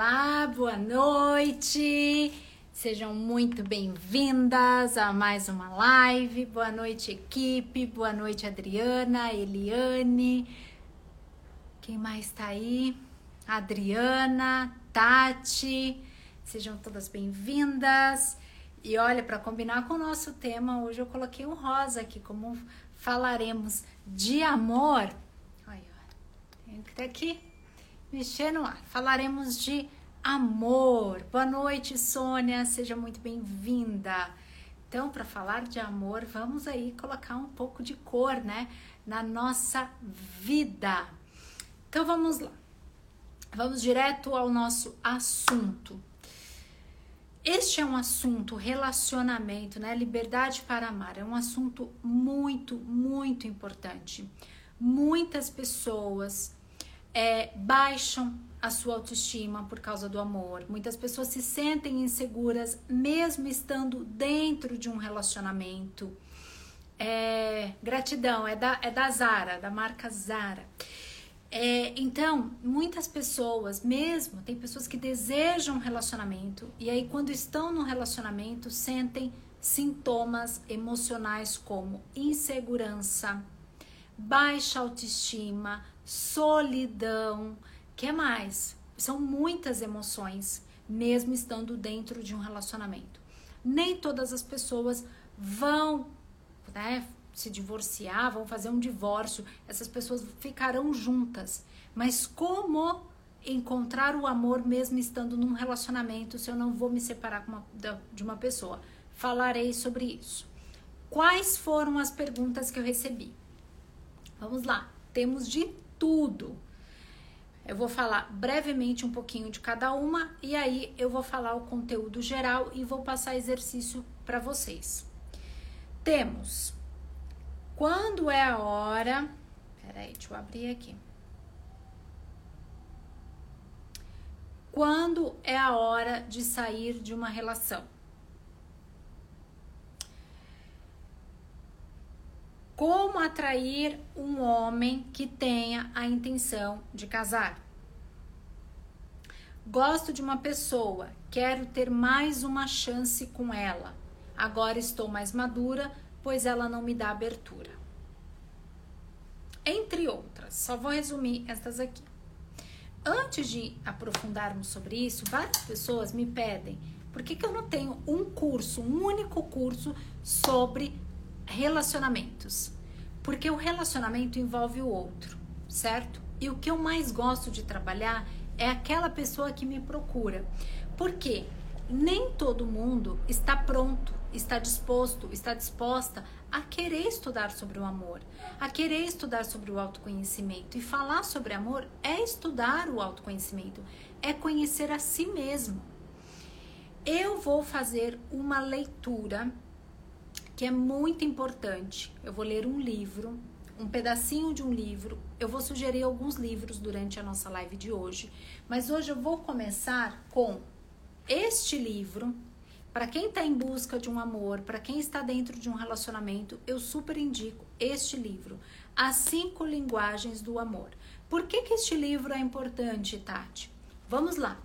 Olá, boa noite. Sejam muito bem-vindas a mais uma live. Boa noite, equipe. Boa noite, Adriana, Eliane. Quem mais está aí? Adriana, Tati. Sejam todas bem-vindas. E olha, para combinar com o nosso tema, hoje eu coloquei um rosa aqui, como falaremos de amor. Olha, que ter aqui, mexer no ar. Falaremos de amor. Boa noite, Sônia, seja muito bem-vinda. Então, para falar de amor, vamos aí colocar um pouco de cor, né, na nossa vida. Então, vamos lá. Vamos direto ao nosso assunto. Este é um assunto, relacionamento, né? Liberdade para amar. É um assunto muito, muito importante. Muitas pessoas é, baixam a sua autoestima por causa do amor. Muitas pessoas se sentem inseguras mesmo estando dentro de um relacionamento. É, gratidão, é da, é da Zara, da marca Zara. É, então, muitas pessoas, mesmo, tem pessoas que desejam um relacionamento e aí, quando estão no relacionamento, sentem sintomas emocionais como insegurança, baixa autoestima, solidão. Que mais? São muitas emoções, mesmo estando dentro de um relacionamento. Nem todas as pessoas vão né, se divorciar, vão fazer um divórcio, essas pessoas ficarão juntas. Mas como encontrar o amor mesmo estando num relacionamento se eu não vou me separar uma, de uma pessoa? Falarei sobre isso. Quais foram as perguntas que eu recebi? Vamos lá, temos de tudo. Eu vou falar brevemente um pouquinho de cada uma e aí eu vou falar o conteúdo geral e vou passar exercício para vocês. Temos quando é a hora. Peraí, deixa eu abrir aqui. Quando é a hora de sair de uma relação? Como atrair um homem que tenha a intenção de casar? Gosto de uma pessoa, quero ter mais uma chance com ela. Agora estou mais madura, pois ela não me dá abertura. Entre outras, só vou resumir estas aqui. Antes de aprofundarmos sobre isso, várias pessoas me pedem por que, que eu não tenho um curso, um único curso sobre relacionamentos. Porque o relacionamento envolve o outro, certo? E o que eu mais gosto de trabalhar é aquela pessoa que me procura. Por quê? Nem todo mundo está pronto está disposto, está disposta a querer estudar sobre o amor, a querer estudar sobre o autoconhecimento. E falar sobre amor é estudar o autoconhecimento, é conhecer a si mesmo. Eu vou fazer uma leitura que é muito importante. Eu vou ler um livro, um pedacinho de um livro. Eu vou sugerir alguns livros durante a nossa live de hoje, mas hoje eu vou começar com este livro para quem está em busca de um amor, para quem está dentro de um relacionamento, eu super indico este livro, As Cinco Linguagens do Amor. Por que, que este livro é importante, Tati? Vamos lá.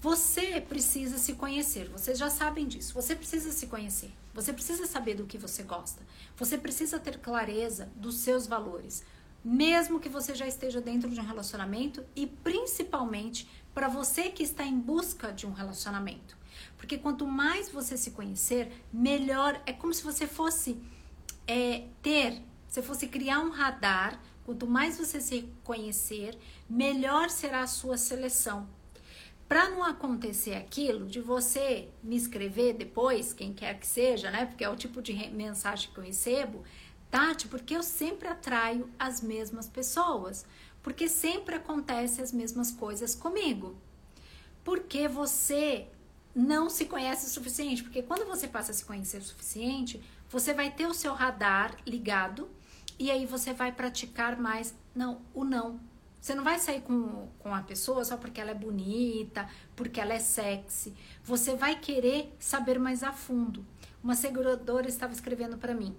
Você precisa se conhecer, vocês já sabem disso. Você precisa se conhecer, você precisa saber do que você gosta, você precisa ter clareza dos seus valores, mesmo que você já esteja dentro de um relacionamento e principalmente para você que está em busca de um relacionamento. Porque quanto mais você se conhecer, melhor. É como se você fosse é, ter, você fosse criar um radar. Quanto mais você se conhecer, melhor será a sua seleção. Para não acontecer aquilo de você me escrever depois, quem quer que seja, né? Porque é o tipo de mensagem que eu recebo, Tati, porque eu sempre atraio as mesmas pessoas, porque sempre acontece as mesmas coisas comigo. Porque você não se conhece o suficiente, porque quando você passa a se conhecer o suficiente, você vai ter o seu radar ligado e aí você vai praticar mais não, o não. Você não vai sair com, com a pessoa só porque ela é bonita, porque ela é sexy. Você vai querer saber mais a fundo. Uma seguradora estava escrevendo para mim.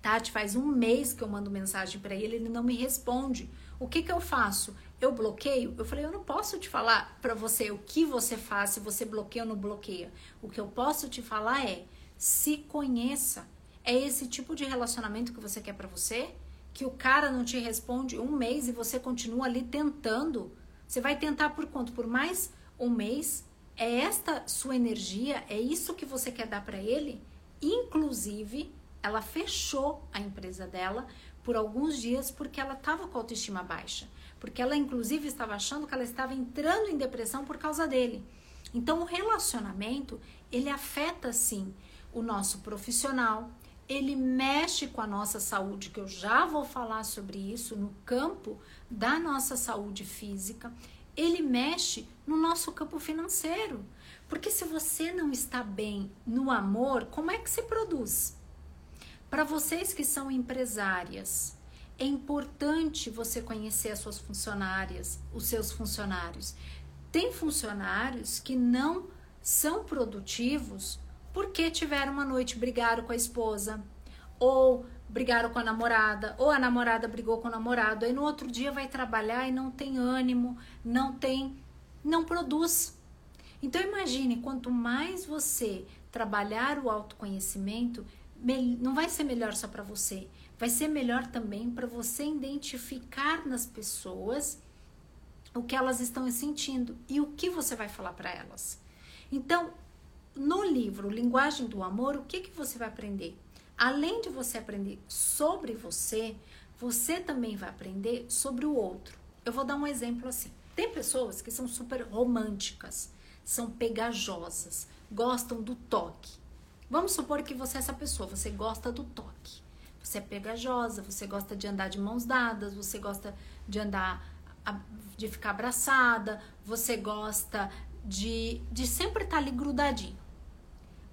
Tati, faz um mês que eu mando mensagem para ele, ele não me responde. O que que eu faço? Eu bloqueio? Eu falei, eu não posso te falar para você o que você faz, se você bloqueia ou não bloqueia. O que eu posso te falar é: se conheça. É esse tipo de relacionamento que você quer para você? Que o cara não te responde um mês e você continua ali tentando? Você vai tentar por quanto? Por mais um mês? É esta sua energia? É isso que você quer dar para ele? Inclusive, ela fechou a empresa dela por alguns dias porque ela estava com autoestima baixa. Porque ela, inclusive, estava achando que ela estava entrando em depressão por causa dele. Então, o relacionamento, ele afeta, sim, o nosso profissional, ele mexe com a nossa saúde, que eu já vou falar sobre isso no campo da nossa saúde física, ele mexe no nosso campo financeiro. Porque se você não está bem no amor, como é que se produz? Para vocês que são empresárias, é importante você conhecer as suas funcionárias, os seus funcionários. Tem funcionários que não são produtivos porque tiveram uma noite brigaram com a esposa ou brigaram com a namorada, ou a namorada brigou com o namorado, aí no outro dia vai trabalhar e não tem ânimo, não tem, não produz. Então imagine, quanto mais você trabalhar o autoconhecimento, não vai ser melhor só para você, vai ser melhor também para você identificar nas pessoas o que elas estão sentindo e o que você vai falar para elas. Então, no livro Linguagem do Amor, o que, que você vai aprender? Além de você aprender sobre você, você também vai aprender sobre o outro. Eu vou dar um exemplo assim. Tem pessoas que são super românticas, são pegajosas, gostam do toque. Vamos supor que você é essa pessoa, você gosta do toque. Você é pegajosa, você gosta de andar de mãos dadas, você gosta de andar, de ficar abraçada, você gosta de, de sempre estar ali grudadinho.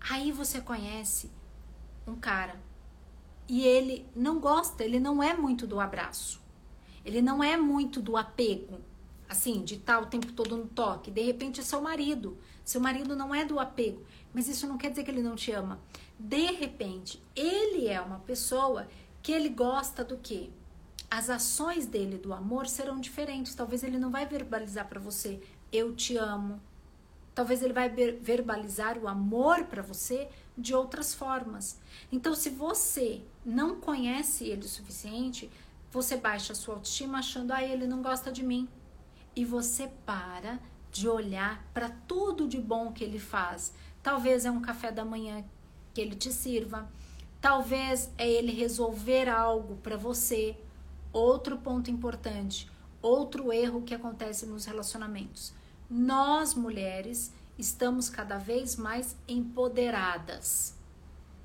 Aí você conhece um cara e ele não gosta, ele não é muito do abraço. Ele não é muito do apego, assim, de estar o tempo todo no toque. De repente é seu marido. Seu marido não é do apego, mas isso não quer dizer que ele não te ama. De repente, ele é uma pessoa que ele gosta do quê? As ações dele do amor serão diferentes. Talvez ele não vai verbalizar para você, eu te amo, Talvez ele vai verbalizar o amor para você de outras formas. Então, se você não conhece ele o suficiente, você baixa a sua autoestima achando, ah, ele não gosta de mim. E você para de olhar para tudo de bom que ele faz. Talvez é um café da manhã que ele te sirva. Talvez é ele resolver algo para você. Outro ponto importante, outro erro que acontece nos relacionamentos nós mulheres estamos cada vez mais empoderadas,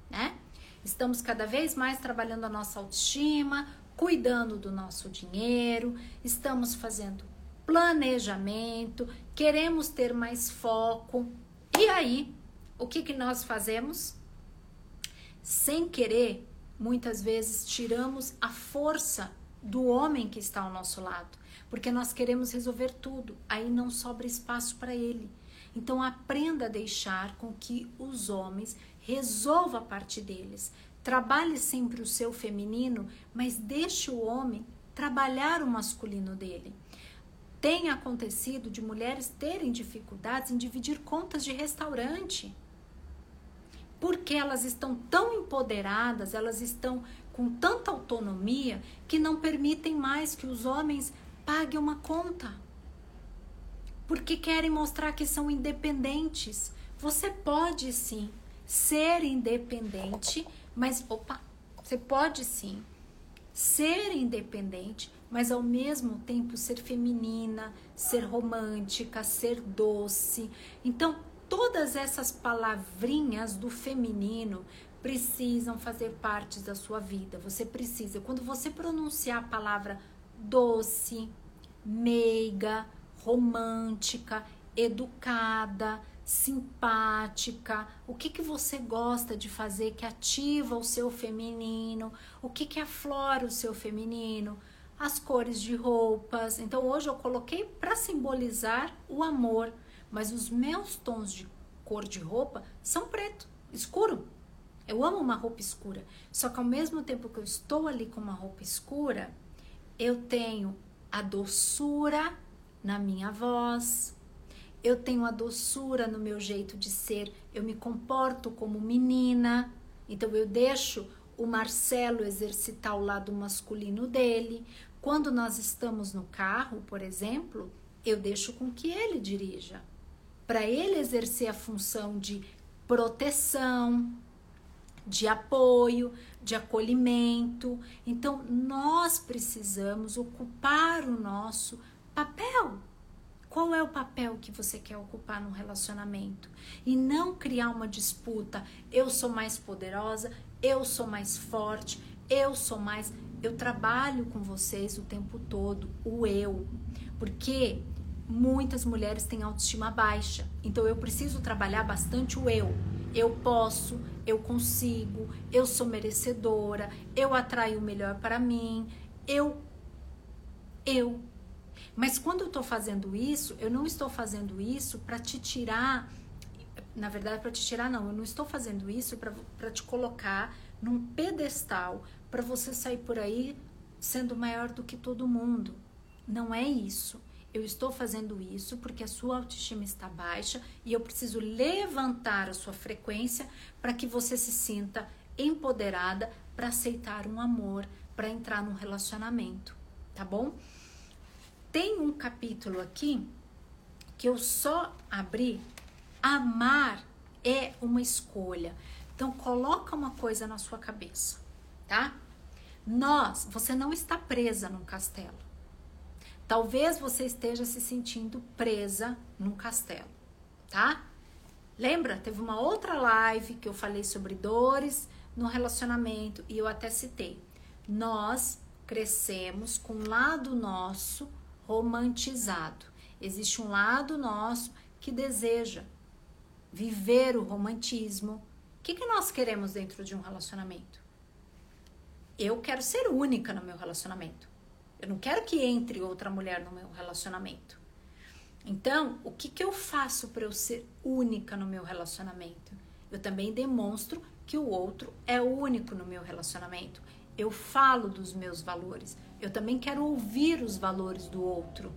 né? Estamos cada vez mais trabalhando a nossa autoestima, cuidando do nosso dinheiro, estamos fazendo planejamento, queremos ter mais foco. E aí, o que, que nós fazemos? Sem querer, muitas vezes tiramos a força do homem que está ao nosso lado porque nós queremos resolver tudo, aí não sobra espaço para ele. Então aprenda a deixar com que os homens resolvam a parte deles. Trabalhe sempre o seu feminino, mas deixe o homem trabalhar o masculino dele. Tem acontecido de mulheres terem dificuldades em dividir contas de restaurante. Porque elas estão tão empoderadas, elas estão com tanta autonomia que não permitem mais que os homens pague uma conta. Porque querem mostrar que são independentes. Você pode sim ser independente, mas opa, você pode sim ser independente, mas ao mesmo tempo ser feminina, ser romântica, ser doce. Então, todas essas palavrinhas do feminino precisam fazer parte da sua vida. Você precisa, quando você pronunciar a palavra doce, meiga, romântica, educada, simpática, o que, que você gosta de fazer que ativa o seu feminino, o que, que aflora o seu feminino, as cores de roupas. Então hoje eu coloquei para simbolizar o amor, mas os meus tons de cor de roupa são preto, escuro. Eu amo uma roupa escura, só que ao mesmo tempo que eu estou ali com uma roupa escura, eu tenho a doçura na minha voz, eu tenho a doçura no meu jeito de ser, eu me comporto como menina, então eu deixo o Marcelo exercitar o lado masculino dele. Quando nós estamos no carro, por exemplo, eu deixo com que ele dirija, para ele exercer a função de proteção, de apoio, de acolhimento. Então, nós precisamos ocupar o nosso papel. Qual é o papel que você quer ocupar num relacionamento? E não criar uma disputa. Eu sou mais poderosa, eu sou mais forte, eu sou mais. Eu trabalho com vocês o tempo todo, o eu. Porque muitas mulheres têm autoestima baixa. Então eu preciso trabalhar bastante o eu. Eu posso, eu consigo, eu sou merecedora, eu atraio o melhor para mim, eu eu. Mas quando eu estou fazendo isso, eu não estou fazendo isso para te tirar, na verdade para te tirar não, eu não estou fazendo isso para te colocar num pedestal para você sair por aí sendo maior do que todo mundo. Não é isso. Eu estou fazendo isso porque a sua autoestima está baixa e eu preciso levantar a sua frequência para que você se sinta empoderada para aceitar um amor, para entrar num relacionamento, tá bom? Tem um capítulo aqui que eu só abri. Amar é uma escolha. Então coloca uma coisa na sua cabeça, tá? Nós, você não está presa num castelo. Talvez você esteja se sentindo presa num castelo, tá? Lembra? Teve uma outra live que eu falei sobre dores no relacionamento e eu até citei. Nós crescemos com um lado nosso romantizado. Existe um lado nosso que deseja viver o romantismo. O que, que nós queremos dentro de um relacionamento? Eu quero ser única no meu relacionamento. Eu não quero que entre outra mulher no meu relacionamento. Então, o que, que eu faço para eu ser única no meu relacionamento? Eu também demonstro que o outro é único no meu relacionamento. Eu falo dos meus valores. Eu também quero ouvir os valores do outro.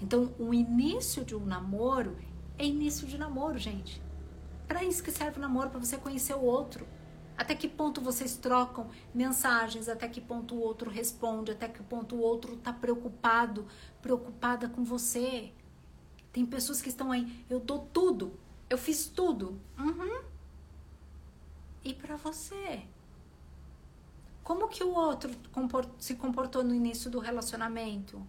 Então, o início de um namoro é início de namoro, gente. Para isso que serve o namoro, para você conhecer o outro. Até que ponto vocês trocam mensagens, até que ponto o outro responde, até que ponto o outro está preocupado, preocupada com você. Tem pessoas que estão aí, eu dou tudo, eu fiz tudo. Uhum. E para você? Como que o outro se comportou no início do relacionamento?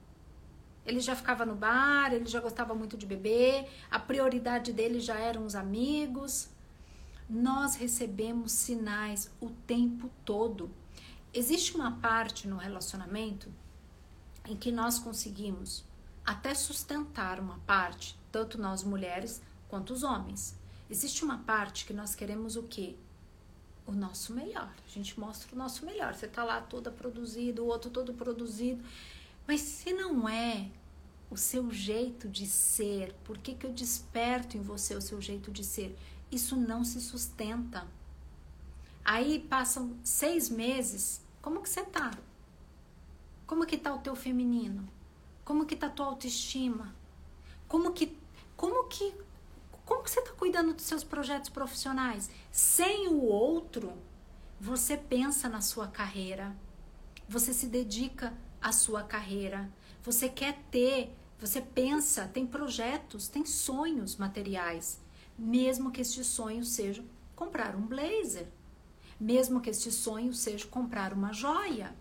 Ele já ficava no bar, ele já gostava muito de beber, a prioridade dele já eram os amigos nós recebemos sinais o tempo todo. Existe uma parte no relacionamento em que nós conseguimos até sustentar uma parte, tanto nós mulheres quanto os homens. Existe uma parte que nós queremos o quê? O nosso melhor. A gente mostra o nosso melhor. Você tá lá toda produzida, o outro todo produzido. Mas se não é o seu jeito de ser, por que, que eu desperto em você o seu jeito de ser? Isso não se sustenta. Aí passam seis meses, como que você tá? Como que tá o teu feminino? Como que tá a tua autoestima? Como que, como que, como que você tá cuidando dos seus projetos profissionais? Sem o outro, você pensa na sua carreira, você se dedica à sua carreira, você quer ter, você pensa, tem projetos, tem sonhos materiais mesmo que este sonho seja comprar um blazer, mesmo que este sonho seja comprar uma joia.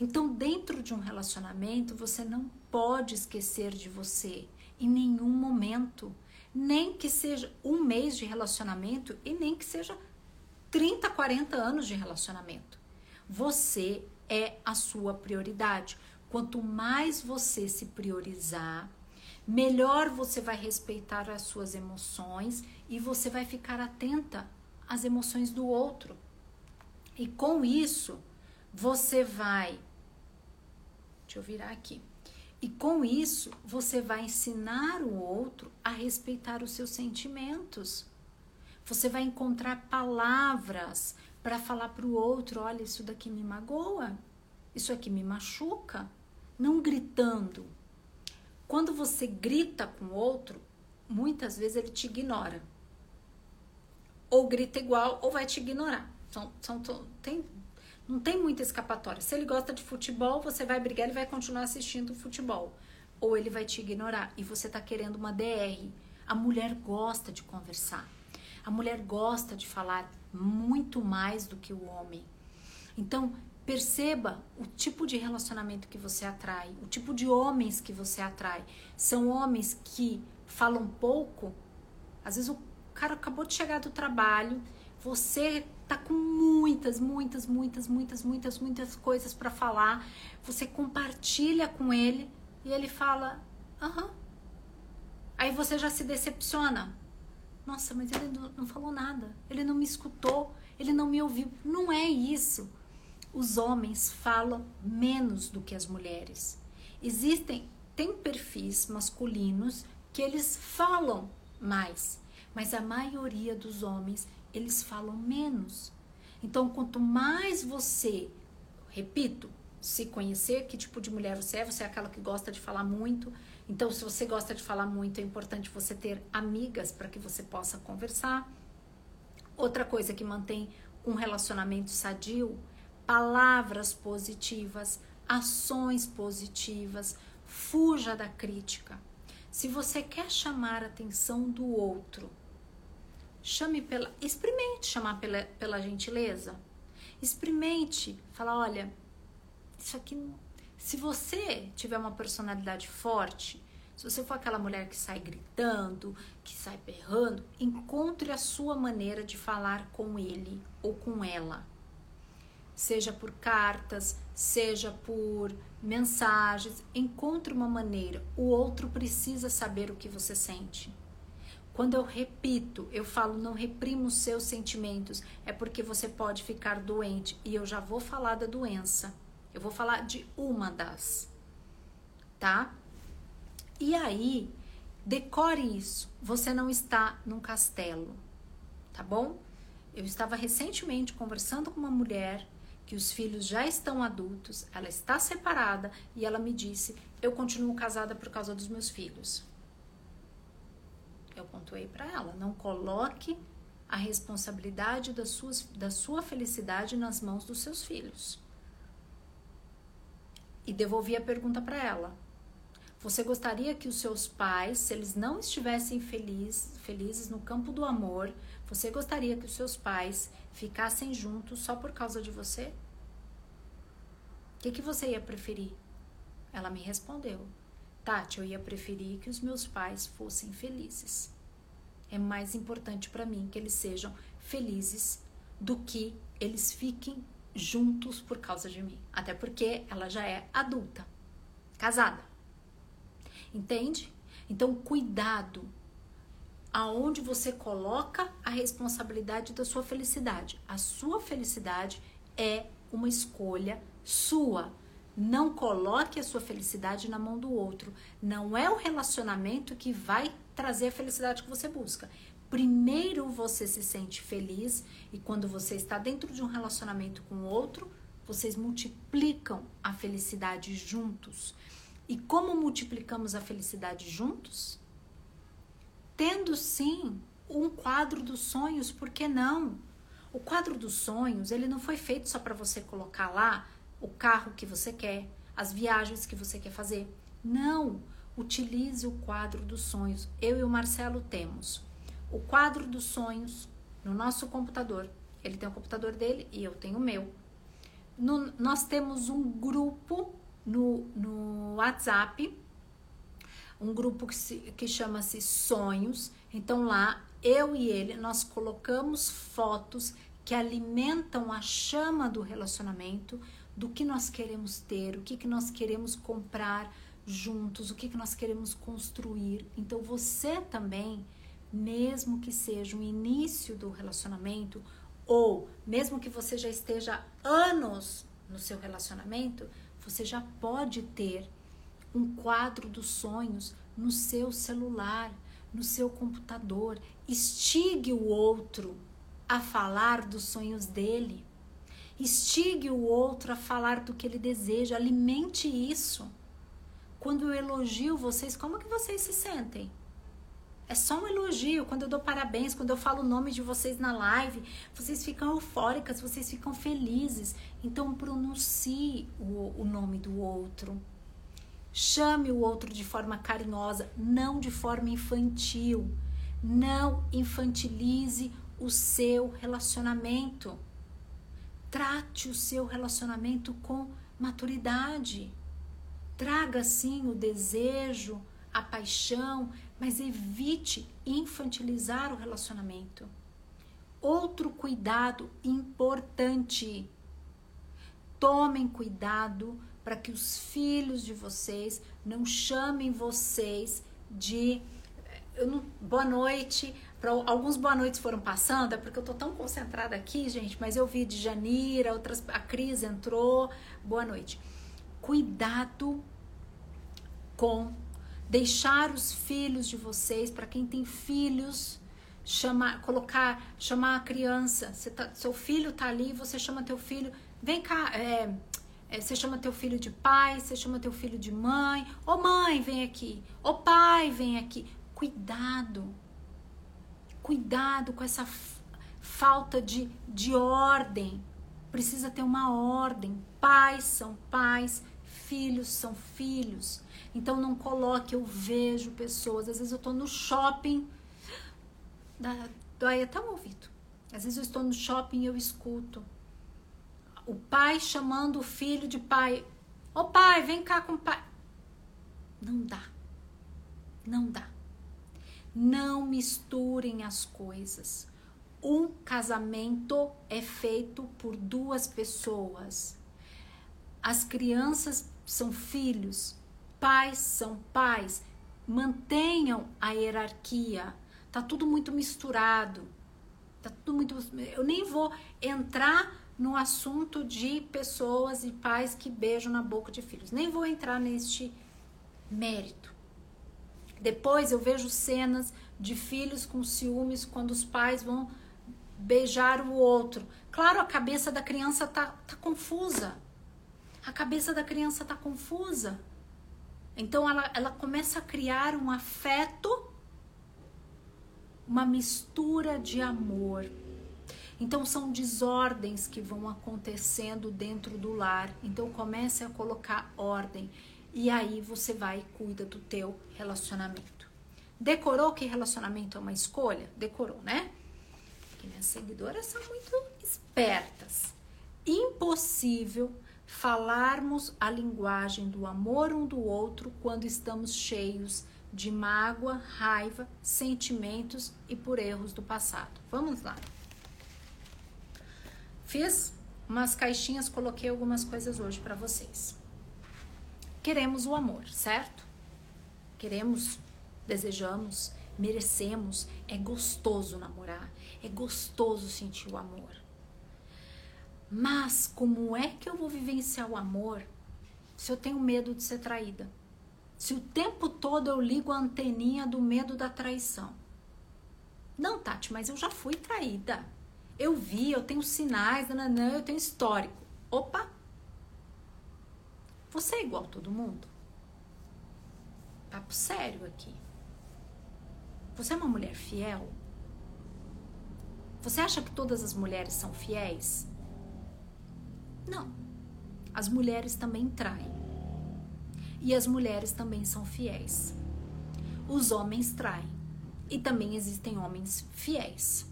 Então, dentro de um relacionamento, você não pode esquecer de você em nenhum momento, nem que seja um mês de relacionamento e nem que seja 30, 40 anos de relacionamento. Você é a sua prioridade. Quanto mais você se priorizar, melhor você vai respeitar as suas emoções e você vai ficar atenta às emoções do outro. E com isso, você vai. Deixa eu virar aqui. E com isso, você vai ensinar o outro a respeitar os seus sentimentos. Você vai encontrar palavras para falar para o outro: olha, isso daqui me magoa, isso aqui me machuca. não gritando. Quando você grita com o outro, muitas vezes ele te ignora. Ou grita igual ou vai te ignorar. São, são, tem, não tem muita escapatória. Se ele gosta de futebol, você vai brigar, ele vai continuar assistindo futebol. Ou ele vai te ignorar e você tá querendo uma DR. A mulher gosta de conversar. A mulher gosta de falar muito mais do que o homem. Então, perceba o tipo de relacionamento que você atrai, o tipo de homens que você atrai. São homens que falam pouco. Às vezes o cara acabou de chegar do trabalho, você tá com muitas, muitas, muitas, muitas, muitas, muitas coisas para falar. Você compartilha com ele e ele fala: "Aham". Aí você já se decepciona. Nossa, mas ele não falou nada. Ele não me escutou. Ele não me ouviu. Não é isso. Os homens falam menos do que as mulheres. Existem, tem perfis masculinos que eles falam mais, mas a maioria dos homens, eles falam menos. Então, quanto mais você, repito, se conhecer que tipo de mulher você é, você é aquela que gosta de falar muito, então, se você gosta de falar muito, é importante você ter amigas para que você possa conversar. Outra coisa que mantém um relacionamento sadio, palavras positivas, ações positivas, fuja da crítica. Se você quer chamar a atenção do outro, chame pela, experimente chamar pela, pela gentileza. Experimente falar, olha, isso aqui se você tiver uma personalidade forte, se você for aquela mulher que sai gritando, que sai berrando, encontre a sua maneira de falar com ele ou com ela. Seja por cartas, seja por mensagens, encontre uma maneira. O outro precisa saber o que você sente. Quando eu repito, eu falo não reprima os seus sentimentos, é porque você pode ficar doente e eu já vou falar da doença. Eu vou falar de uma das, tá? E aí, decore isso. Você não está num castelo, tá bom? Eu estava recentemente conversando com uma mulher que os filhos já estão adultos, ela está separada e ela me disse: Eu continuo casada por causa dos meus filhos. Eu pontuei para ela: Não coloque a responsabilidade da, suas, da sua felicidade nas mãos dos seus filhos e devolvi a pergunta para ela. Você gostaria que os seus pais, se eles não estivessem feliz, felizes no campo do amor, você gostaria que os seus pais ficassem juntos só por causa de você? O que, que você ia preferir? Ela me respondeu: Tati, eu ia preferir que os meus pais fossem felizes. É mais importante para mim que eles sejam felizes do que eles fiquem juntos por causa de mim. Até porque ela já é adulta, casada. Entende? Então, cuidado aonde você coloca a responsabilidade da sua felicidade. A sua felicidade é uma escolha sua. Não coloque a sua felicidade na mão do outro. Não é o relacionamento que vai trazer a felicidade que você busca. Primeiro você se sente feliz e quando você está dentro de um relacionamento com outro, vocês multiplicam a felicidade juntos. E como multiplicamos a felicidade juntos? Tendo sim um quadro dos sonhos, por que não? O quadro dos sonhos, ele não foi feito só para você colocar lá o carro que você quer, as viagens que você quer fazer. Não, utilize o quadro dos sonhos. Eu e o Marcelo temos o quadro dos sonhos no nosso computador. Ele tem o computador dele e eu tenho o meu. No, nós temos um grupo no, no WhatsApp, um grupo que, que chama-se Sonhos. Então lá, eu e ele, nós colocamos fotos que alimentam a chama do relacionamento, do que nós queremos ter, o que, que nós queremos comprar juntos, o que, que nós queremos construir. Então você também mesmo que seja o início do relacionamento, ou mesmo que você já esteja anos no seu relacionamento, você já pode ter um quadro dos sonhos no seu celular, no seu computador. Estigue o outro a falar dos sonhos dele. Estigue o outro a falar do que ele deseja, alimente isso. Quando eu elogio vocês, como que vocês se sentem? É só um elogio. Quando eu dou parabéns, quando eu falo o nome de vocês na live, vocês ficam eufóricas, vocês ficam felizes. Então pronuncie o, o nome do outro. Chame o outro de forma carinhosa, não de forma infantil. Não infantilize o seu relacionamento. Trate o seu relacionamento com maturidade. Traga sim o desejo, a paixão, mas evite infantilizar o relacionamento. Outro cuidado importante. Tomem cuidado para que os filhos de vocês não chamem vocês de não, boa noite. Pra, alguns boa noites foram passando, é porque eu tô tão concentrada aqui, gente, mas eu vi de Janira, outras, a Cris entrou. Boa noite. Cuidado com deixar os filhos de vocês, para quem tem filhos, chamar, colocar, chamar a criança. Tá, seu filho tá ali, você chama teu filho, vem cá, é, é, você chama teu filho de pai, você chama teu filho de mãe. Ô mãe, vem aqui. Ô pai, vem aqui. Cuidado. Cuidado com essa falta de, de ordem. Precisa ter uma ordem. Pais são pais, filhos são filhos. Então não coloque, eu vejo pessoas. Às vezes eu estou no shopping, dói até o ouvido. Às vezes eu estou no shopping e eu escuto o pai chamando o filho de pai. Ô pai, vem cá com o pai. Não dá. Não dá. Não misturem as coisas. Um casamento é feito por duas pessoas. As crianças são filhos, pais são pais. Mantenham a hierarquia. Tá tudo muito misturado. Tá tudo muito. Eu nem vou entrar no assunto de pessoas e pais que beijam na boca de filhos. Nem vou entrar neste mérito. Depois eu vejo cenas de filhos com ciúmes quando os pais vão beijar o outro. Claro, a cabeça da criança tá, tá confusa. A cabeça da criança tá confusa. Então ela, ela começa a criar um afeto, uma mistura de amor. Então são desordens que vão acontecendo dentro do lar. Então comece a colocar ordem e aí você vai e cuida do teu relacionamento. Decorou que relacionamento é uma escolha? Decorou, né? Porque minhas seguidoras são muito espertas. Impossível falarmos a linguagem do amor um do outro quando estamos cheios de mágoa, raiva, sentimentos e por erros do passado. Vamos lá. Fiz umas caixinhas, coloquei algumas coisas hoje para vocês. Queremos o amor, certo? Queremos, desejamos, merecemos. É gostoso namorar, é gostoso sentir o amor. Mas como é que eu vou vivenciar o amor se eu tenho medo de ser traída? Se o tempo todo eu ligo a anteninha do medo da traição? Não, Tati, mas eu já fui traída. Eu vi, eu tenho sinais, nananã, eu tenho histórico. Opa! Você é igual a todo mundo? Papo sério aqui. Você é uma mulher fiel? Você acha que todas as mulheres são fiéis? Não. As mulheres também traem. E as mulheres também são fiéis. Os homens traem. E também existem homens fiéis.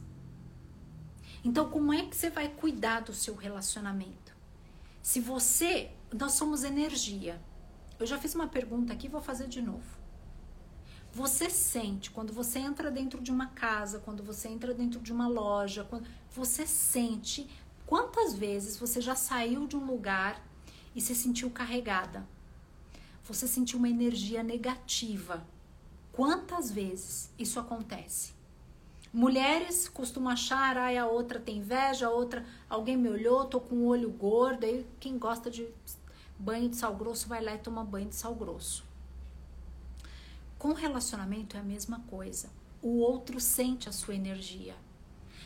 Então, como é que você vai cuidar do seu relacionamento? Se você. Nós somos energia. Eu já fiz uma pergunta aqui, vou fazer de novo. Você sente quando você entra dentro de uma casa, quando você entra dentro de uma loja, quando você sente quantas vezes você já saiu de um lugar e se sentiu carregada? Você sentiu uma energia negativa. Quantas vezes isso acontece? Mulheres costumam achar, ai, a outra tem inveja, a outra, alguém me olhou, tô com o olho gordo. Aí quem gosta de banho de sal grosso vai lá e toma banho de sal grosso. Com relacionamento é a mesma coisa. O outro sente a sua energia.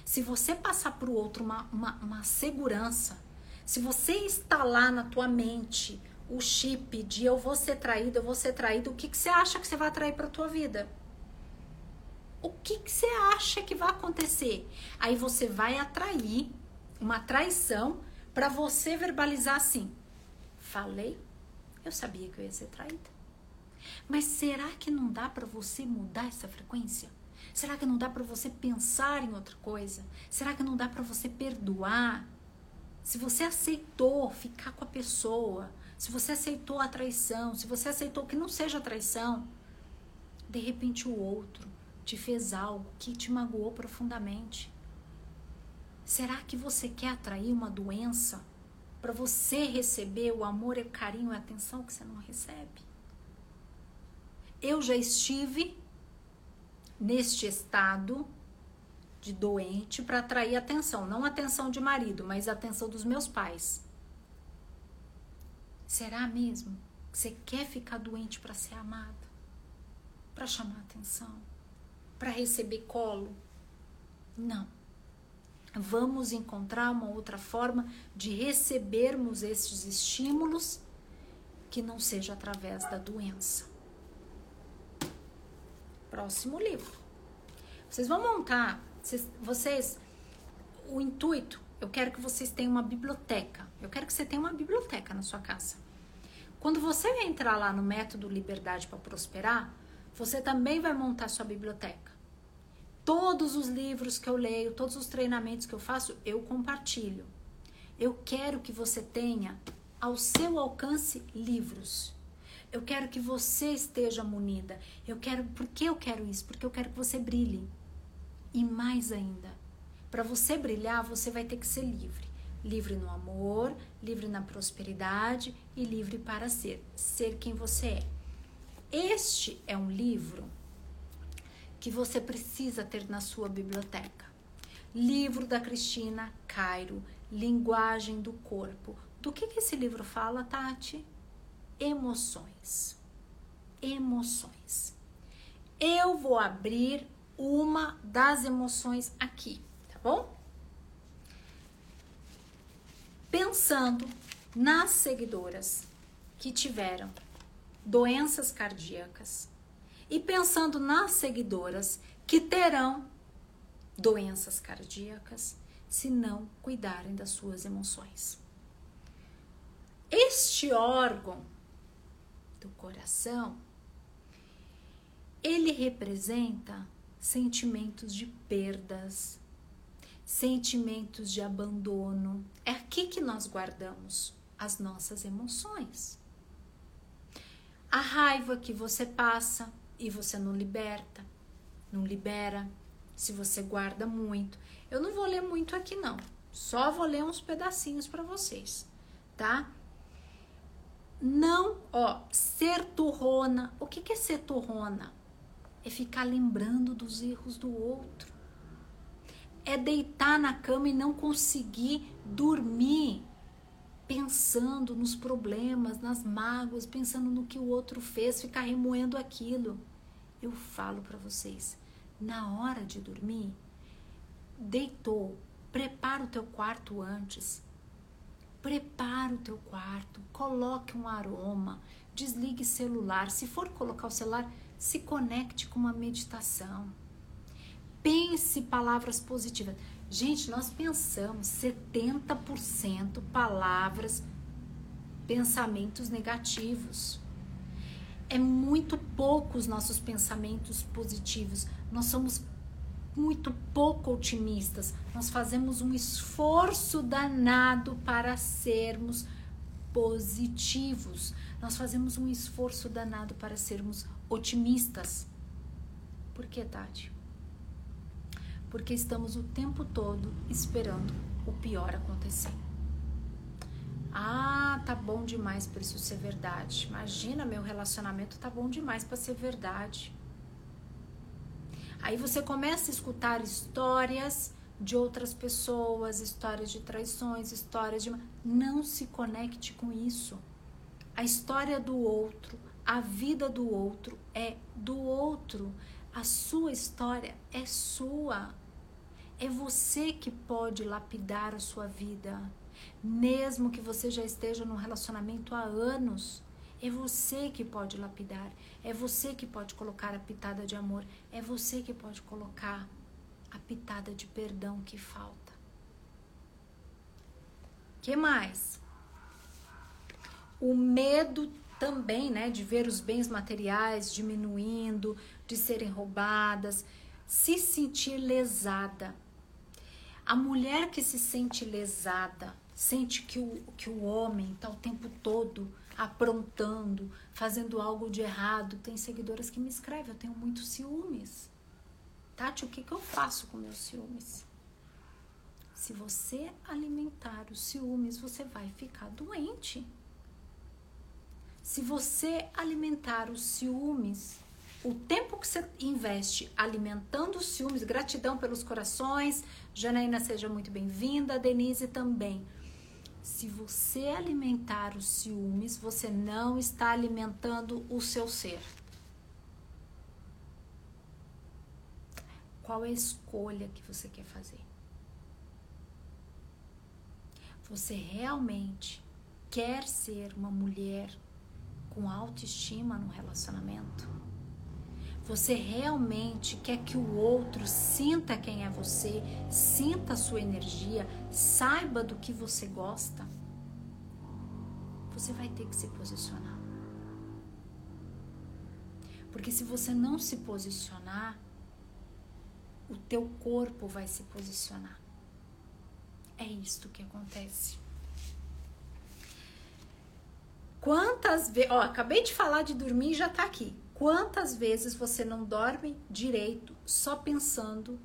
Se você passar para o outro uma, uma, uma segurança, se você instalar na tua mente o chip de eu vou ser traído, eu vou ser traído, o que, que você acha que você vai atrair para tua vida? O que, que você acha que vai acontecer? Aí você vai atrair uma traição para você verbalizar assim: falei, eu sabia que eu ia ser traída. Mas será que não dá para você mudar essa frequência? Será que não dá para você pensar em outra coisa? Será que não dá para você perdoar? Se você aceitou ficar com a pessoa, se você aceitou a traição, se você aceitou que não seja traição, de repente o outro te fez algo que te magoou profundamente. Será que você quer atrair uma doença para você receber o amor, o carinho e a atenção que você não recebe? Eu já estive neste estado de doente para atrair atenção, não atenção de marido, mas atenção dos meus pais. Será mesmo que você quer ficar doente para ser amado? Para chamar atenção? Para receber colo? Não. Vamos encontrar uma outra forma de recebermos esses estímulos que não seja através da doença. Próximo livro. Vocês vão montar, vocês, vocês o intuito eu quero que vocês tenham uma biblioteca. Eu quero que você tenha uma biblioteca na sua casa. Quando você entrar lá no método Liberdade para Prosperar, você também vai montar sua biblioteca. Todos os livros que eu leio, todos os treinamentos que eu faço, eu compartilho. Eu quero que você tenha ao seu alcance livros. Eu quero que você esteja munida. Eu quero, por que eu quero isso? Porque eu quero que você brilhe. E mais ainda, para você brilhar, você vai ter que ser livre. Livre no amor, livre na prosperidade e livre para ser, ser quem você é. Este é um livro que você precisa ter na sua biblioteca. Livro da Cristina Cairo, Linguagem do Corpo. Do que, que esse livro fala, Tati? Emoções. Emoções. Eu vou abrir uma das emoções aqui bom? Pensando nas seguidoras que tiveram doenças cardíacas e pensando nas seguidoras que terão doenças cardíacas se não cuidarem das suas emoções. Este órgão do coração ele representa sentimentos de perdas, sentimentos de abandono. É aqui que nós guardamos as nossas emoções. A raiva que você passa e você não liberta, não libera, se você guarda muito. Eu não vou ler muito aqui não, só vou ler uns pedacinhos para vocês, tá? Não, ó, ser turrona. O que, que é ser turrona? É ficar lembrando dos erros do outro é deitar na cama e não conseguir dormir, pensando nos problemas, nas mágoas, pensando no que o outro fez, ficar remoendo aquilo. Eu falo para vocês, na hora de dormir, deitou, prepara o teu quarto antes. Prepara o teu quarto, coloque um aroma, desligue celular. Se for colocar o celular, se conecte com uma meditação pense palavras positivas. Gente, nós pensamos 70% palavras, pensamentos negativos. É muito pouco os nossos pensamentos positivos. Nós somos muito pouco otimistas. Nós fazemos um esforço danado para sermos positivos. Nós fazemos um esforço danado para sermos otimistas. Por que, Tati? porque estamos o tempo todo esperando o pior acontecer. Ah, tá bom demais para isso ser verdade. Imagina, meu relacionamento tá bom demais para ser verdade. Aí você começa a escutar histórias de outras pessoas, histórias de traições, histórias de. Não se conecte com isso. A história do outro, a vida do outro é do outro. A sua história é sua. É você que pode lapidar a sua vida. Mesmo que você já esteja num relacionamento há anos, é você que pode lapidar, é você que pode colocar a pitada de amor, é você que pode colocar a pitada de perdão que falta. Que mais? O medo também, né, de ver os bens materiais diminuindo, de serem roubadas, se sentir lesada. A mulher que se sente lesada, sente que o, que o homem está o tempo todo aprontando, fazendo algo de errado. Tem seguidoras que me escrevem, eu tenho muitos ciúmes. Tati, o que, que eu faço com meus ciúmes? Se você alimentar os ciúmes, você vai ficar doente. Se você alimentar os ciúmes, o tempo que você investe alimentando os ciúmes, gratidão pelos corações, Janaína seja muito bem-vinda, Denise também. Se você alimentar os ciúmes, você não está alimentando o seu ser. Qual é a escolha que você quer fazer? Você realmente quer ser uma mulher com autoestima no relacionamento? Você realmente quer que o outro sinta quem é você, sinta a sua energia, saiba do que você gosta? Você vai ter que se posicionar. Porque se você não se posicionar, o teu corpo vai se posicionar. É isto que acontece. Quantas vezes. Ó, acabei de falar de dormir e já tá aqui. Quantas vezes você não dorme direito só pensando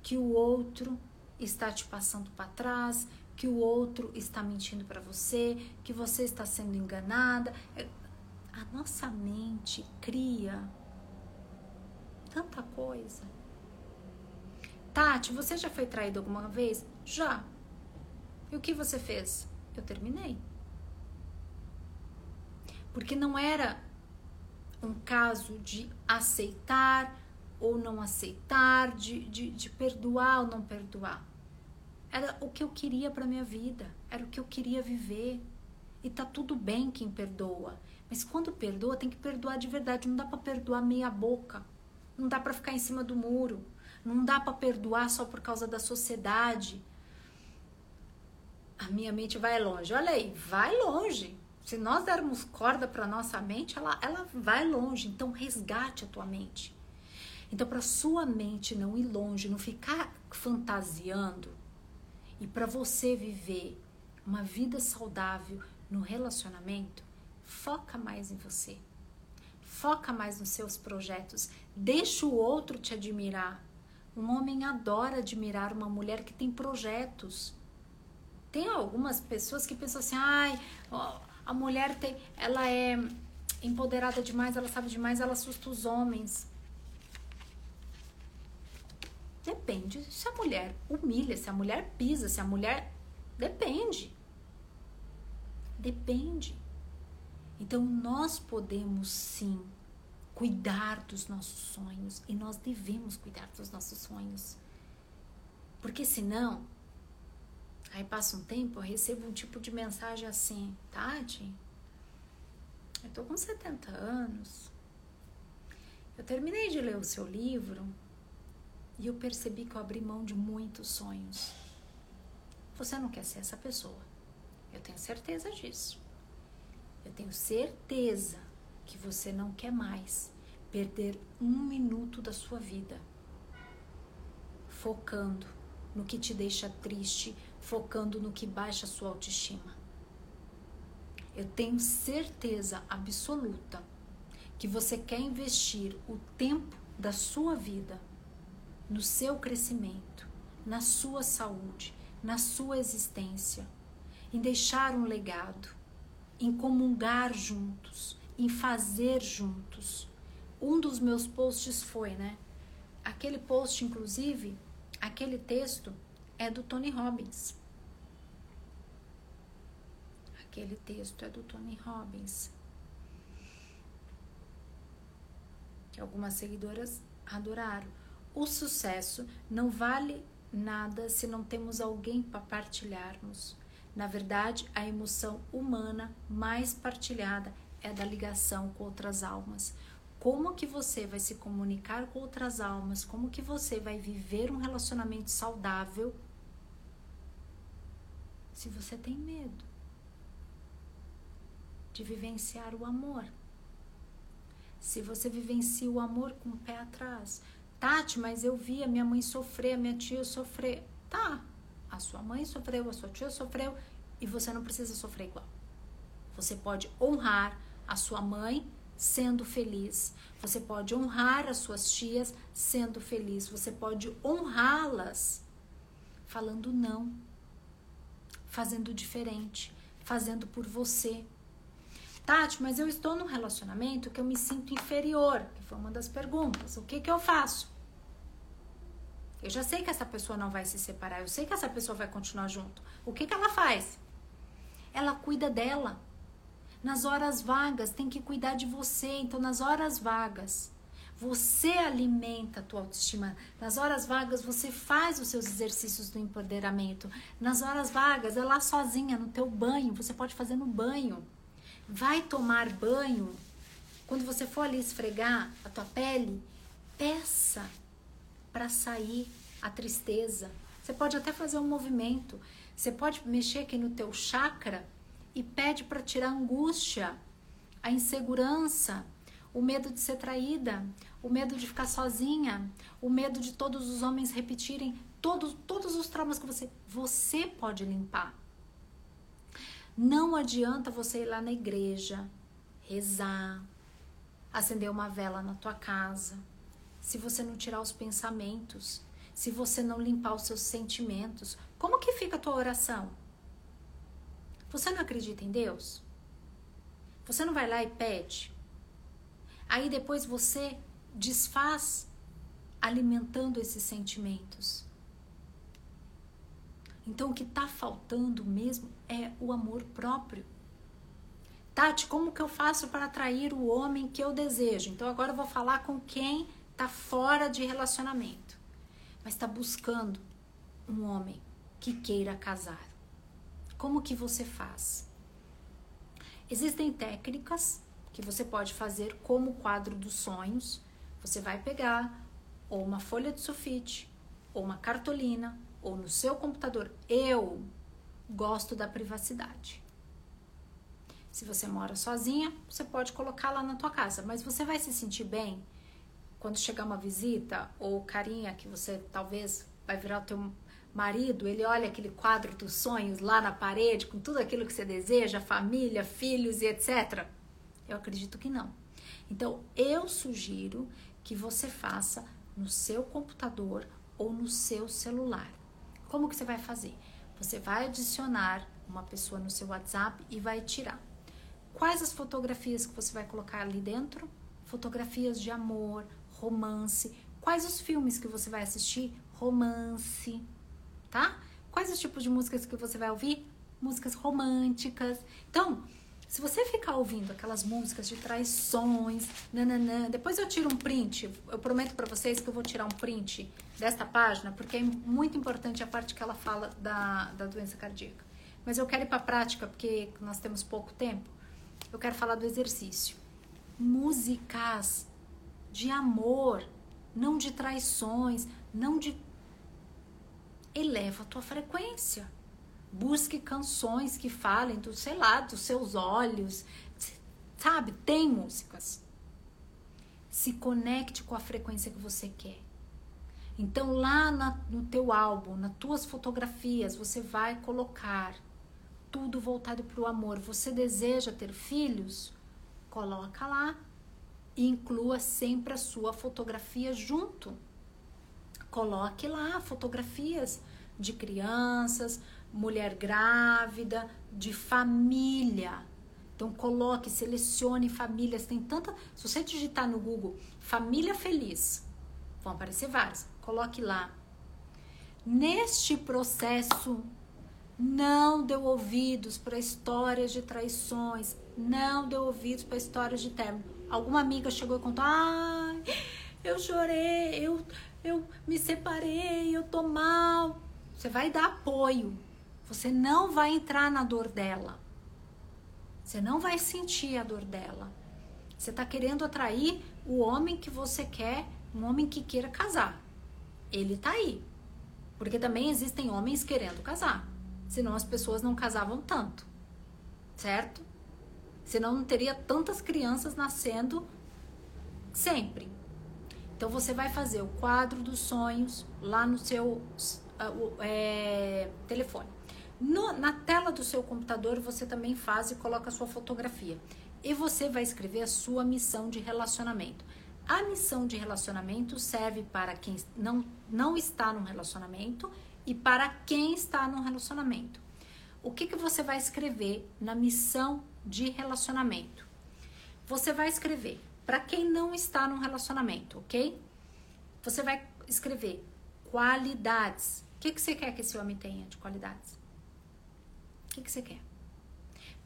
que o outro está te passando para trás, que o outro está mentindo para você, que você está sendo enganada? É, a nossa mente cria tanta coisa. Tati, você já foi traído alguma vez? Já. E o que você fez? Eu terminei. Porque não era um caso de aceitar ou não aceitar, de, de, de perdoar ou não perdoar. Era o que eu queria para minha vida, era o que eu queria viver. E tá tudo bem quem perdoa. Mas quando perdoa, tem que perdoar de verdade. Não dá para perdoar meia boca. Não dá para ficar em cima do muro. Não dá para perdoar só por causa da sociedade. A minha mente vai longe. Olha aí, vai longe. Se nós dermos corda para nossa mente, ela, ela vai longe. Então, resgate a tua mente. Então, para sua mente não ir longe, não ficar fantasiando, e para você viver uma vida saudável no relacionamento, foca mais em você. Foca mais nos seus projetos. Deixa o outro te admirar. Um homem adora admirar uma mulher que tem projetos. Tem algumas pessoas que pensam assim, ai, a mulher tem, ela é empoderada demais, ela sabe demais, ela assusta os homens. Depende se a mulher humilha, se a mulher pisa, se a mulher. Depende. Depende. Então nós podemos sim cuidar dos nossos sonhos e nós devemos cuidar dos nossos sonhos. Porque senão Aí passa um tempo, eu recebo um tipo de mensagem assim, Tati, eu tô com 70 anos, eu terminei de ler o seu livro e eu percebi que eu abri mão de muitos sonhos. Você não quer ser essa pessoa. Eu tenho certeza disso. Eu tenho certeza que você não quer mais perder um minuto da sua vida focando no que te deixa triste, focando no que baixa sua autoestima. Eu tenho certeza absoluta que você quer investir o tempo da sua vida no seu crescimento, na sua saúde, na sua existência, em deixar um legado, em comungar juntos, em fazer juntos. Um dos meus posts foi, né? Aquele post, inclusive, aquele texto é do Tony Robbins. Aquele texto é do Tony Robbins. Que algumas seguidoras adoraram. O sucesso não vale nada se não temos alguém para partilharmos. Na verdade, a emoção humana mais partilhada é da ligação com outras almas. Como que você vai se comunicar com outras almas? Como que você vai viver um relacionamento saudável se você tem medo de vivenciar o amor? Se você vivencia o amor com o pé atrás, Tati, mas eu vi a minha mãe sofrer, a minha tia sofrer. Tá, a sua mãe sofreu, a sua tia sofreu e você não precisa sofrer igual. Você pode honrar a sua mãe sendo feliz. Você pode honrar as suas tias sendo feliz. Você pode honrá-las falando não, fazendo diferente, fazendo por você. Tati, mas eu estou num relacionamento que eu me sinto inferior, que foi uma das perguntas. O que que eu faço? Eu já sei que essa pessoa não vai se separar, eu sei que essa pessoa vai continuar junto. O que que ela faz? Ela cuida dela. Nas horas vagas tem que cuidar de você, então nas horas vagas você alimenta a tua autoestima. Nas horas vagas você faz os seus exercícios do empoderamento. Nas horas vagas é lá sozinha no teu banho, você pode fazer no banho. Vai tomar banho. Quando você for ali esfregar a tua pele, peça para sair a tristeza. Você pode até fazer um movimento. Você pode mexer aqui no teu chakra e pede para tirar a angústia, a insegurança, o medo de ser traída, o medo de ficar sozinha, o medo de todos os homens repetirem todos, todos os traumas que você você pode limpar. Não adianta você ir lá na igreja, rezar, acender uma vela na tua casa, se você não tirar os pensamentos, se você não limpar os seus sentimentos, como que fica a tua oração? Você não acredita em Deus? Você não vai lá e pede? Aí depois você desfaz alimentando esses sentimentos. Então o que está faltando mesmo é o amor próprio. Tati, como que eu faço para atrair o homem que eu desejo? Então agora eu vou falar com quem está fora de relacionamento, mas está buscando um homem que queira casar. Como que você faz? Existem técnicas que você pode fazer como quadro dos sonhos. Você vai pegar ou uma folha de sulfite, ou uma cartolina, ou no seu computador. Eu gosto da privacidade. Se você mora sozinha, você pode colocar lá na tua casa, mas você vai se sentir bem quando chegar uma visita ou carinha que você talvez vai virar o teu marido, ele olha aquele quadro dos sonhos lá na parede com tudo aquilo que você deseja, família, filhos e etc. Eu acredito que não. Então, eu sugiro que você faça no seu computador ou no seu celular. Como que você vai fazer? Você vai adicionar uma pessoa no seu WhatsApp e vai tirar. Quais as fotografias que você vai colocar ali dentro? Fotografias de amor, romance. Quais os filmes que você vai assistir? Romance, tá? Quais os tipos de músicas que você vai ouvir? Músicas românticas. Então, se você ficar ouvindo aquelas músicas de traições, nananã, depois eu tiro um print. Eu prometo para vocês que eu vou tirar um print desta página, porque é muito importante a parte que ela fala da, da doença cardíaca. Mas eu quero ir para a prática, porque nós temos pouco tempo. Eu quero falar do exercício. Músicas de amor, não de traições, não de. Eleva a tua frequência. Busque canções que falem do, sei lá, dos seus olhos. Sabe? Tem músicas. Se conecte com a frequência que você quer. Então, lá na, no teu álbum, nas tuas fotografias, você vai colocar tudo voltado para o amor. Você deseja ter filhos? Coloca lá e inclua sempre a sua fotografia junto. Coloque lá fotografias de crianças, mulher grávida, de família. Então coloque, selecione famílias. Tem tanta. Se você digitar no Google família feliz, vão aparecer várias. Coloque lá. Neste processo, não deu ouvidos para histórias de traições, não deu ouvidos para histórias de término alguma amiga chegou e contou: ai, eu chorei, eu, eu me separei, eu tô mal. Você vai dar apoio. Você não vai entrar na dor dela. Você não vai sentir a dor dela. Você está querendo atrair o homem que você quer, um homem que queira casar. Ele tá aí. Porque também existem homens querendo casar. Senão as pessoas não casavam tanto. Certo? Senão não teria tantas crianças nascendo sempre. Então você vai fazer o quadro dos sonhos lá no seu uh, é, telefone. No, na tela do seu computador você também faz e coloca a sua fotografia. E você vai escrever a sua missão de relacionamento. A missão de relacionamento serve para quem não, não está num relacionamento e para quem está num relacionamento. O que, que você vai escrever na missão de relacionamento? Você vai escrever para quem não está num relacionamento, ok? Você vai escrever qualidades. O que, que você quer que esse homem tenha de qualidades? O que, que você quer?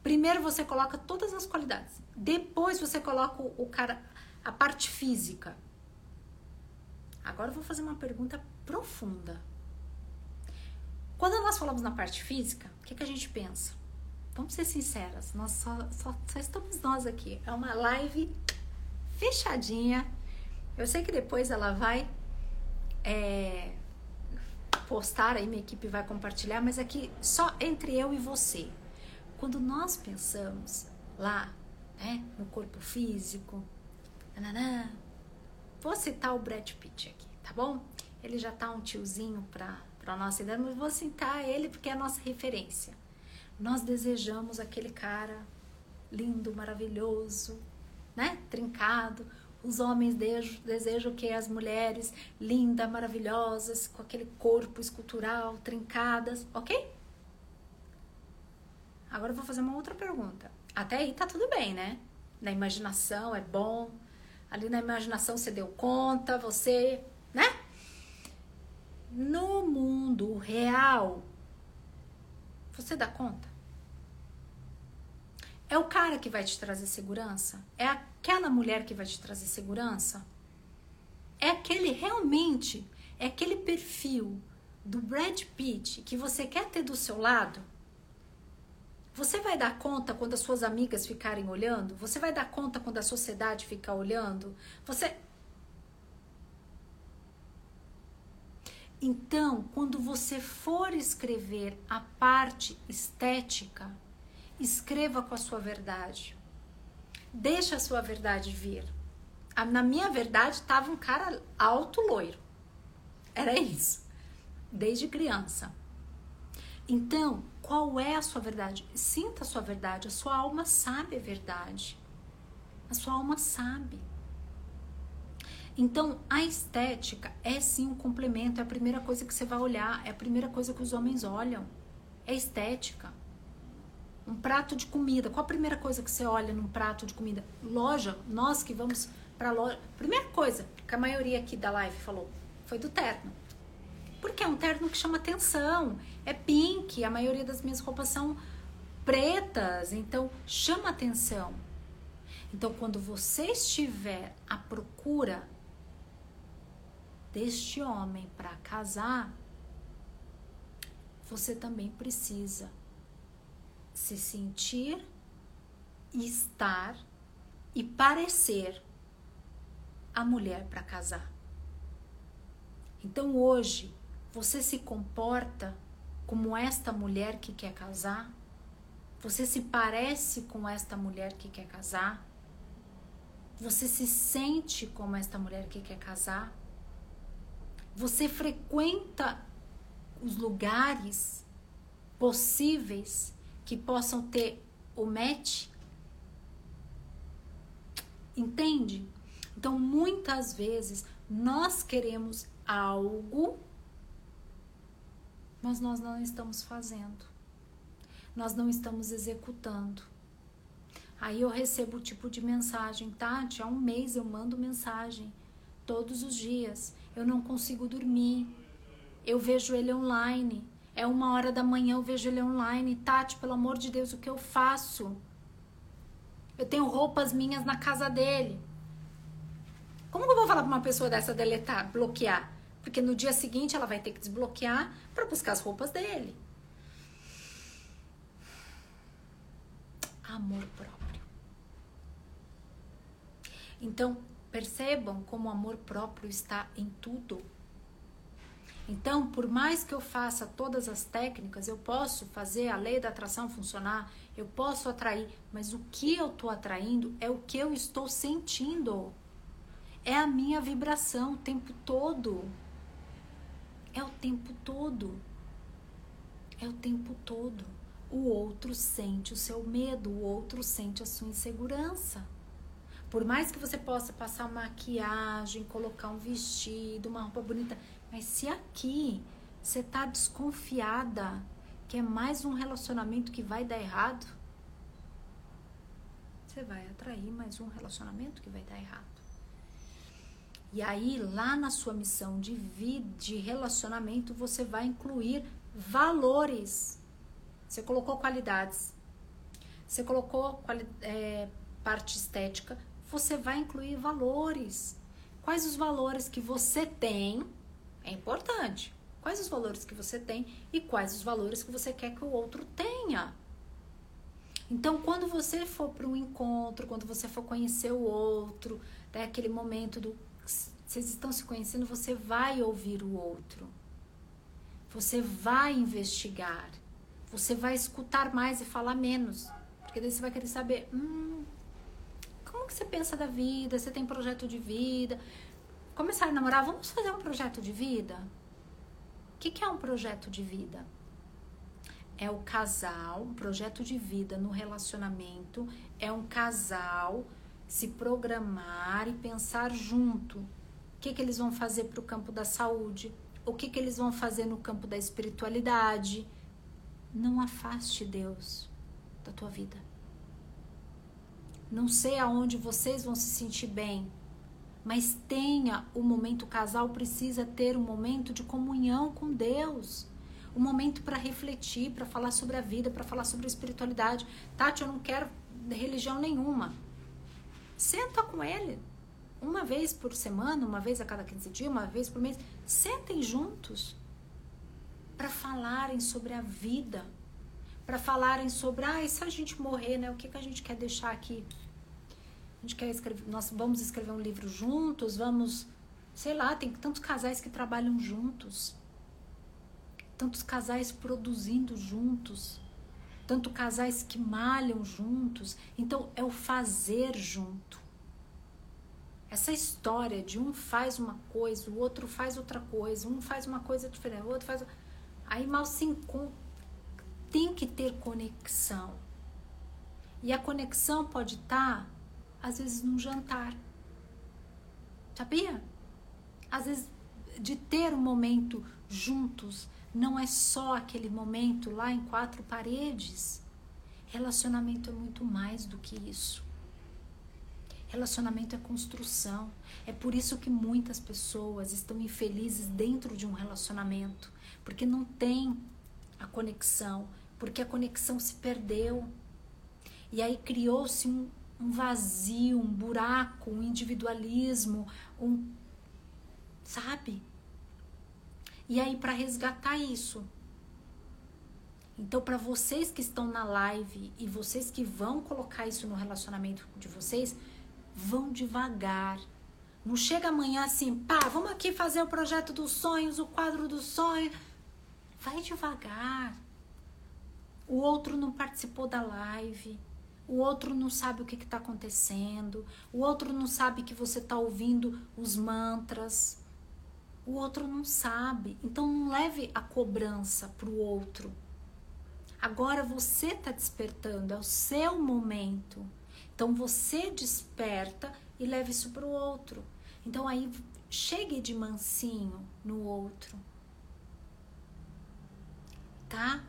Primeiro você coloca todas as qualidades. Depois você coloca o, cara, a parte física. Agora eu vou fazer uma pergunta profunda. Quando nós falamos na parte física, o que, que a gente pensa? Vamos ser sinceras, nós só, só, só estamos nós aqui. É uma live fechadinha. Eu sei que depois ela vai é, postar aí, minha equipe vai compartilhar, mas aqui só entre eu e você. Quando nós pensamos lá, né, no corpo físico, nananã, vou citar o Brad Pitt aqui, tá bom? Ele já tá um tiozinho pra, pra nossa idade, mas vou citar ele porque é a nossa referência. Nós desejamos aquele cara lindo, maravilhoso, né? Trincado, os homens desejam que as mulheres lindas, maravilhosas, com aquele corpo escultural, trincadas, ok? Agora eu vou fazer uma outra pergunta. Até aí tá tudo bem, né? Na imaginação é bom. Ali na imaginação você deu conta, você, né? No mundo real, você dá conta? É o cara que vai te trazer segurança? É aquela mulher que vai te trazer segurança? É aquele realmente, é aquele perfil do Brad Pitt que você quer ter do seu lado? Você vai dar conta quando as suas amigas ficarem olhando? Você vai dar conta quando a sociedade ficar olhando? Você Então, quando você for escrever a parte estética, escreva com a sua verdade. Deixa a sua verdade vir. Na minha verdade estava um cara alto loiro. Era isso. Desde criança. Então, qual é a sua verdade? Sinta a sua verdade. A sua alma sabe a verdade. A sua alma sabe. Então, a estética é sim um complemento, é a primeira coisa que você vai olhar, é a primeira coisa que os homens olham. É estética. Um prato de comida. Qual a primeira coisa que você olha num prato de comida? Loja, nós que vamos para loja. Primeira coisa que a maioria aqui da live falou foi do terno. Porque é um terno que chama atenção. É pink, a maioria das minhas roupas são pretas, então chama atenção. Então, quando você estiver à procura deste homem para casar, você também precisa se sentir, estar e parecer a mulher para casar. Então hoje você se comporta como esta mulher que quer casar? Você se parece com esta mulher que quer casar? Você se sente como esta mulher que quer casar? Você frequenta os lugares possíveis que possam ter o match. Entende? Então, muitas vezes nós queremos algo, mas nós não estamos fazendo. Nós não estamos executando. Aí eu recebo o tipo de mensagem, Tati, há um mês eu mando mensagem todos os dias. Eu não consigo dormir. Eu vejo ele online. É uma hora da manhã, eu vejo ele online. Tati, pelo amor de Deus, o que eu faço? Eu tenho roupas minhas na casa dele. Como que eu vou falar pra uma pessoa dessa deletar, bloquear? Porque no dia seguinte ela vai ter que desbloquear para buscar as roupas dele. Amor próprio. Então, percebam como o amor próprio está em tudo. Então, por mais que eu faça todas as técnicas, eu posso fazer a lei da atração funcionar, eu posso atrair, mas o que eu estou atraindo é o que eu estou sentindo. É a minha vibração o tempo todo. É o tempo todo. É o tempo todo. O outro sente o seu medo, o outro sente a sua insegurança. Por mais que você possa passar maquiagem, colocar um vestido, uma roupa bonita, mas se aqui você tá desconfiada que é mais um relacionamento que vai dar errado, você vai atrair mais um relacionamento que vai dar errado. E aí, lá na sua missão de vida, de relacionamento, você vai incluir valores. Você colocou qualidades, você colocou quali é, parte estética, você vai incluir valores. Quais os valores que você tem é importante. Quais os valores que você tem e quais os valores que você quer que o outro tenha. Então, quando você for para um encontro, quando você for conhecer o outro, é aquele momento do vocês estão se conhecendo, você vai ouvir o outro. Você vai investigar. Você vai escutar mais e falar menos. Porque daí você vai querer saber, hum, como que você pensa da vida? Você tem projeto de vida? Começar a namorar, vamos fazer um projeto de vida? O que, que é um projeto de vida? É o casal, um projeto de vida no relacionamento, é um casal se programar e pensar junto. O que, que eles vão fazer para o campo da saúde? O que, que eles vão fazer no campo da espiritualidade? Não afaste Deus da tua vida. Não sei aonde vocês vão se sentir bem, mas tenha o momento, o casal precisa ter um momento de comunhão com Deus. Um momento para refletir, para falar sobre a vida, para falar sobre a espiritualidade. Tati, eu não quero religião nenhuma. Senta com ele. Uma vez por semana, uma vez a cada 15 dias, uma vez por mês. Sentem juntos para falarem sobre a vida. Para falarem sobre, ah, e se a gente morrer, né? O que, que a gente quer deixar aqui? A gente quer escrever, nós vamos escrever um livro juntos, vamos, sei lá, tem tantos casais que trabalham juntos, tantos casais produzindo juntos, tanto casais que malham juntos. Então é o fazer junto. Essa história de um faz uma coisa, o outro faz outra coisa, um faz uma coisa diferente, o outro faz. Aí mal se encontra. Tem que ter conexão. E a conexão pode estar tá às vezes num jantar. Sabia? Às vezes de ter um momento juntos, não é só aquele momento lá em quatro paredes. Relacionamento é muito mais do que isso. Relacionamento é construção. É por isso que muitas pessoas estão infelizes dentro de um relacionamento, porque não tem a conexão, porque a conexão se perdeu. E aí criou-se um, um vazio, um buraco, um individualismo, um. Sabe? E aí, para resgatar isso. Então, para vocês que estão na live e vocês que vão colocar isso no relacionamento de vocês, vão devagar. Não chega amanhã assim, pá, vamos aqui fazer o projeto dos sonhos, o quadro dos sonhos. Vai devagar. O outro não participou da live o outro não sabe o que está acontecendo, o outro não sabe que você está ouvindo os mantras, o outro não sabe. Então não leve a cobrança para o outro. Agora você está despertando, é o seu momento. Então você desperta e leve isso para o outro. Então aí chegue de mansinho no outro. Tá?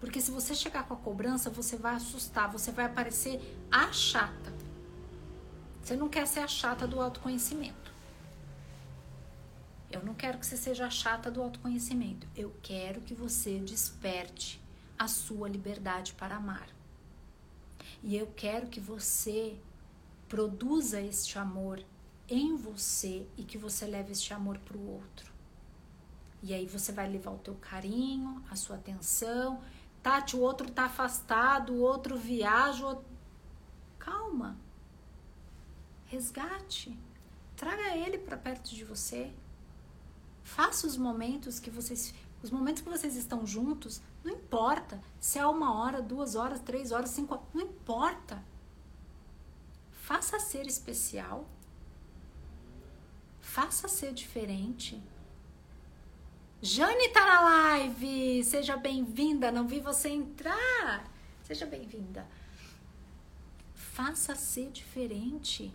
Porque se você chegar com a cobrança, você vai assustar, você vai aparecer a chata. Você não quer ser a chata do autoconhecimento. Eu não quero que você seja a chata do autoconhecimento. Eu quero que você desperte a sua liberdade para amar. E eu quero que você produza este amor em você e que você leve este amor para o outro. E aí você vai levar o teu carinho, a sua atenção Tati, o outro tá afastado, o outro viaja. O outro... Calma. Resgate. Traga ele para perto de você. Faça os momentos que vocês. Os momentos que vocês estão juntos, não importa se é uma hora, duas horas, três horas, cinco horas, não importa. Faça ser especial. Faça ser diferente. Jane tá na live! Seja bem-vinda, não vi você entrar. Seja bem-vinda. Faça ser diferente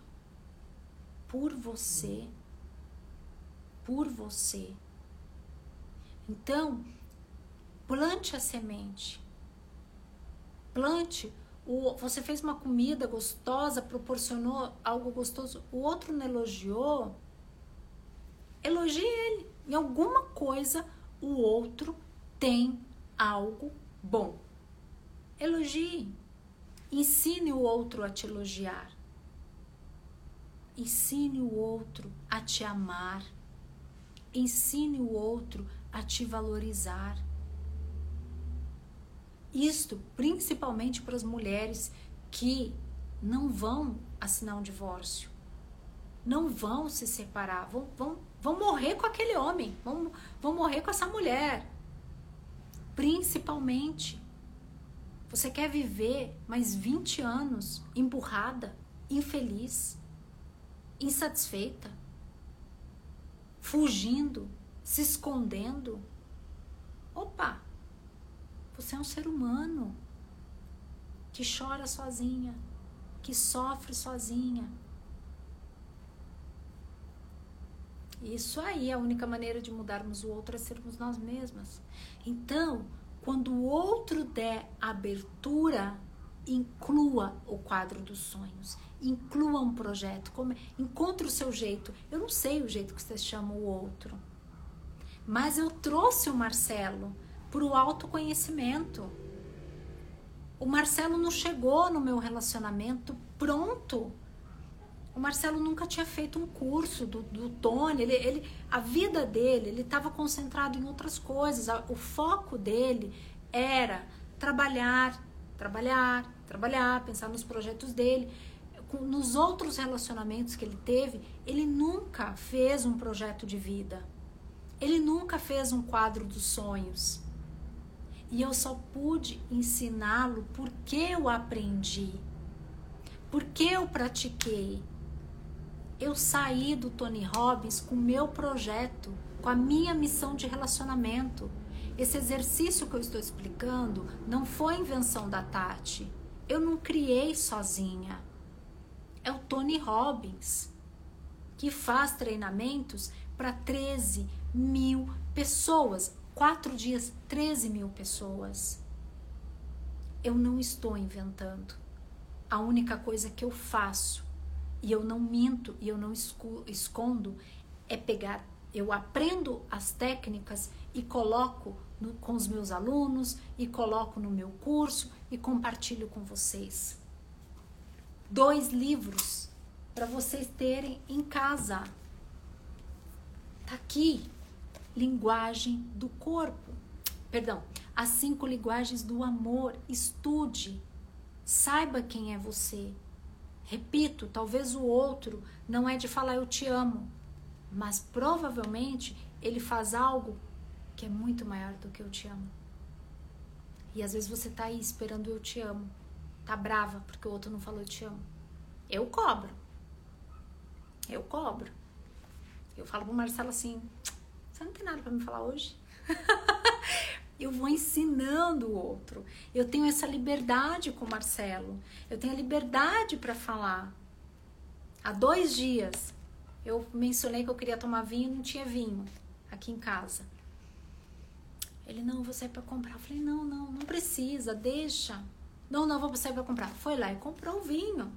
por você. Por você. Então, plante a semente. Plante. O, você fez uma comida gostosa, proporcionou algo gostoso, o outro não elogiou. Elogie ele em alguma coisa o outro tem algo bom. Elogie. Ensine o outro a te elogiar. Ensine o outro a te amar. Ensine o outro a te valorizar. Isto principalmente para as mulheres que não vão assinar um divórcio, não vão se separar, vão, vão vão morrer com aquele homem, vão, vão morrer com essa mulher. Principalmente, você quer viver mais 20 anos emburrada, infeliz, insatisfeita, fugindo, se escondendo? Opa! Você é um ser humano que chora sozinha, que sofre sozinha, Isso aí, a única maneira de mudarmos o outro é sermos nós mesmas. Então, quando o outro der abertura, inclua o quadro dos sonhos, inclua um projeto, como, encontre o seu jeito. Eu não sei o jeito que você chama o outro, mas eu trouxe o Marcelo para o autoconhecimento. O Marcelo não chegou no meu relacionamento pronto o Marcelo nunca tinha feito um curso do, do Tony. Ele, ele, a vida dele, ele estava concentrado em outras coisas. O foco dele era trabalhar, trabalhar, trabalhar, pensar nos projetos dele. Nos outros relacionamentos que ele teve, ele nunca fez um projeto de vida. Ele nunca fez um quadro dos sonhos. E eu só pude ensiná-lo porque eu aprendi, porque eu pratiquei eu saí do Tony Robbins com o meu projeto, com a minha missão de relacionamento. Esse exercício que eu estou explicando não foi invenção da Tati. Eu não criei sozinha. É o Tony Robbins que faz treinamentos para 13 mil pessoas. Quatro dias, 13 mil pessoas. Eu não estou inventando. A única coisa que eu faço e eu não minto e eu não escondo, é pegar, eu aprendo as técnicas e coloco no, com os meus alunos e coloco no meu curso e compartilho com vocês. Dois livros para vocês terem em casa. Tá aqui, linguagem do corpo. Perdão, as cinco linguagens do amor. Estude, saiba quem é você, Repito, talvez o outro não é de falar eu te amo, mas provavelmente ele faz algo que é muito maior do que eu te amo. E às vezes você tá aí esperando eu te amo, tá brava porque o outro não falou eu te amo. Eu cobro. Eu cobro. Eu falo pro Marcelo assim: você não tem nada para me falar hoje? eu vou ensinando o outro. Eu tenho essa liberdade com o Marcelo. Eu tenho a liberdade para falar. Há dois dias eu mencionei que eu queria tomar vinho e não tinha vinho aqui em casa. Ele, não, vou sair para comprar. Eu falei, não, não, não precisa, deixa. Não, não, vou sair para comprar. Foi lá e comprou o vinho.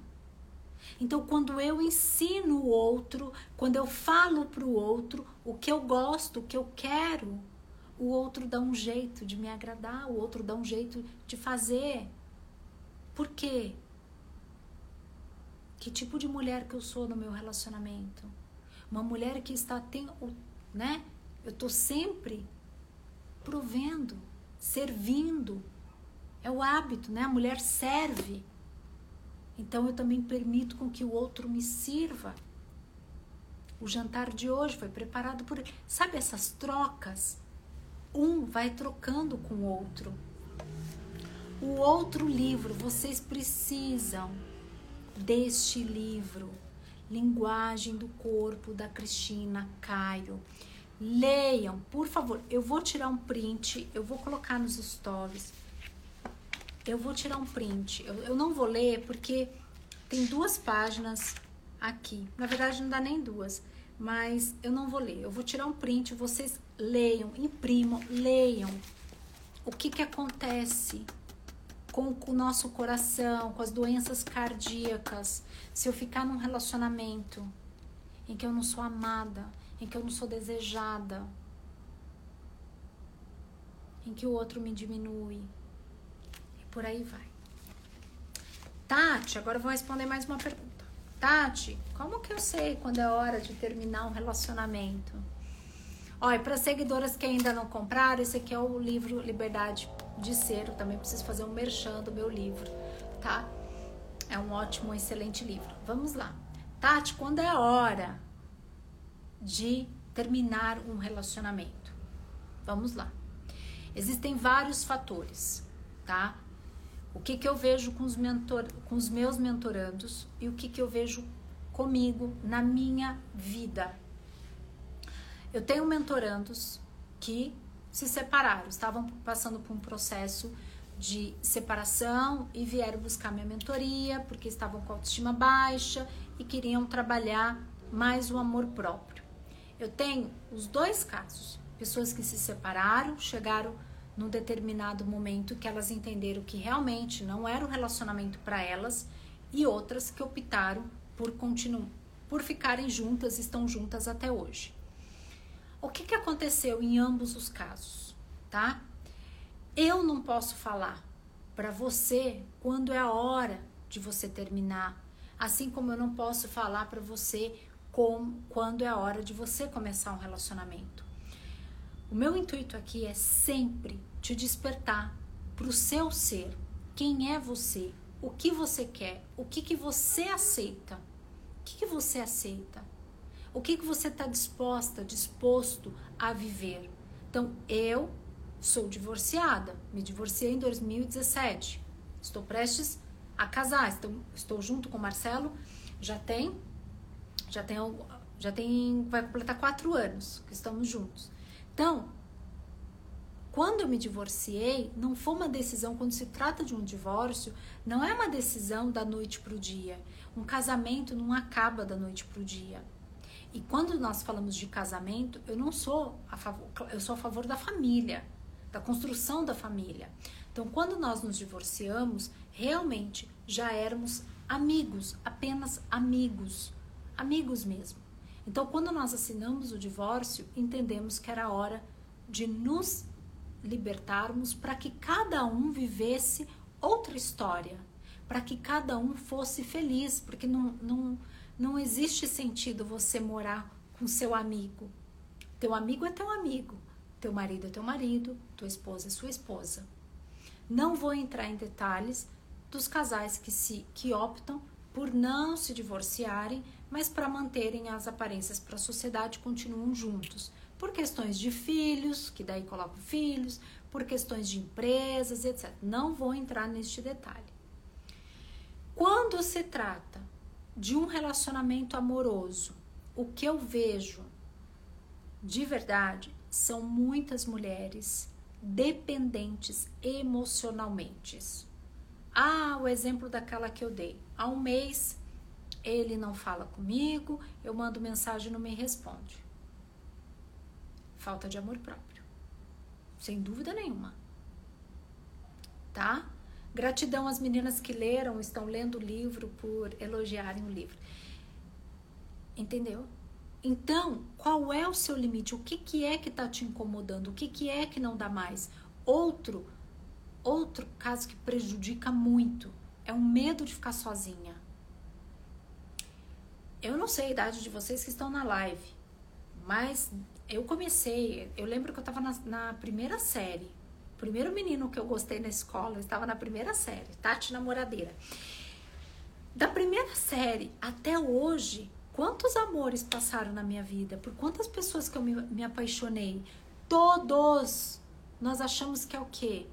Então, quando eu ensino o outro, quando eu falo para o outro o que eu gosto, o que eu quero, o outro dá um jeito de me agradar, o outro dá um jeito de fazer. Por quê? Que tipo de mulher que eu sou no meu relacionamento? Uma mulher que está tem, né? Eu tô sempre provendo, servindo, É o hábito, né? A mulher serve. Então eu também permito com que o outro me sirva. O jantar de hoje foi preparado por. Sabe essas trocas? Um vai trocando com o outro. O outro livro, vocês precisam deste livro, Linguagem do Corpo, da Cristina Cairo. Leiam, por favor. Eu vou tirar um print, eu vou colocar nos stories. Eu vou tirar um print. Eu, eu não vou ler porque tem duas páginas aqui. Na verdade, não dá nem duas, mas eu não vou ler. Eu vou tirar um print, vocês leiam, imprimam, leiam. O que que acontece? com o nosso coração, com as doenças cardíacas, se eu ficar num relacionamento em que eu não sou amada, em que eu não sou desejada, em que o outro me diminui, e por aí vai. Tati, agora eu vou responder mais uma pergunta. Tati, como que eu sei quando é hora de terminar um relacionamento? Olha, para seguidoras que ainda não compraram, esse aqui é o livro Liberdade de Ser. Eu também preciso fazer um merchan do meu livro, tá? É um ótimo, excelente livro. Vamos lá. Tati, quando é hora de terminar um relacionamento? Vamos lá. Existem vários fatores, tá? O que, que eu vejo com os, mentor, com os meus mentorandos e o que, que eu vejo comigo na minha vida, eu tenho mentorandos que se separaram, estavam passando por um processo de separação e vieram buscar minha mentoria porque estavam com autoestima baixa e queriam trabalhar mais o amor próprio. Eu tenho os dois casos: pessoas que se separaram, chegaram num determinado momento que elas entenderam que realmente não era um relacionamento para elas, e outras que optaram por continuar, por ficarem juntas, estão juntas até hoje. O que, que aconteceu em ambos os casos, tá? Eu não posso falar para você quando é a hora de você terminar, assim como eu não posso falar para você como, quando é a hora de você começar um relacionamento. O meu intuito aqui é sempre te despertar para o seu ser, quem é você, o que você quer, o que, que você aceita, o que, que você aceita. O que, que você está disposta, disposto a viver? Então, eu sou divorciada, me divorciei em 2017. Estou prestes a casar, estou, estou junto com o Marcelo, já tem, já tem, já tem, vai completar quatro anos que estamos juntos. Então, quando eu me divorciei, não foi uma decisão, quando se trata de um divórcio, não é uma decisão da noite para o dia. Um casamento não acaba da noite para o dia. E quando nós falamos de casamento, eu não sou a favor, eu sou a favor da família, da construção da família. Então, quando nós nos divorciamos, realmente já éramos amigos, apenas amigos, amigos mesmo. Então, quando nós assinamos o divórcio, entendemos que era hora de nos libertarmos para que cada um vivesse outra história, para que cada um fosse feliz, porque não, não não existe sentido você morar com seu amigo. Teu amigo é teu amigo, teu marido é teu marido, tua esposa é sua esposa. Não vou entrar em detalhes dos casais que se que optam por não se divorciarem, mas para manterem as aparências para a sociedade continuam juntos, por questões de filhos, que daí colocam filhos, por questões de empresas, etc. Não vou entrar neste detalhe. Quando se trata de um relacionamento amoroso, o que eu vejo de verdade são muitas mulheres dependentes emocionalmente. Ah, o exemplo daquela que eu dei. Há um mês ele não fala comigo, eu mando mensagem e não me responde. Falta de amor próprio. Sem dúvida nenhuma. Tá? Gratidão às meninas que leram, estão lendo o livro por elogiarem o livro. Entendeu? Então, qual é o seu limite? O que, que é que está te incomodando? O que, que é que não dá mais? Outro, outro caso que prejudica muito é o medo de ficar sozinha. Eu não sei a idade de vocês que estão na live, mas eu comecei. Eu lembro que eu estava na, na primeira série primeiro menino que eu gostei na escola, estava na primeira série, Tati Namoradeira. Da primeira série até hoje, quantos amores passaram na minha vida? Por quantas pessoas que eu me, me apaixonei? Todos! Nós achamos que é o quê?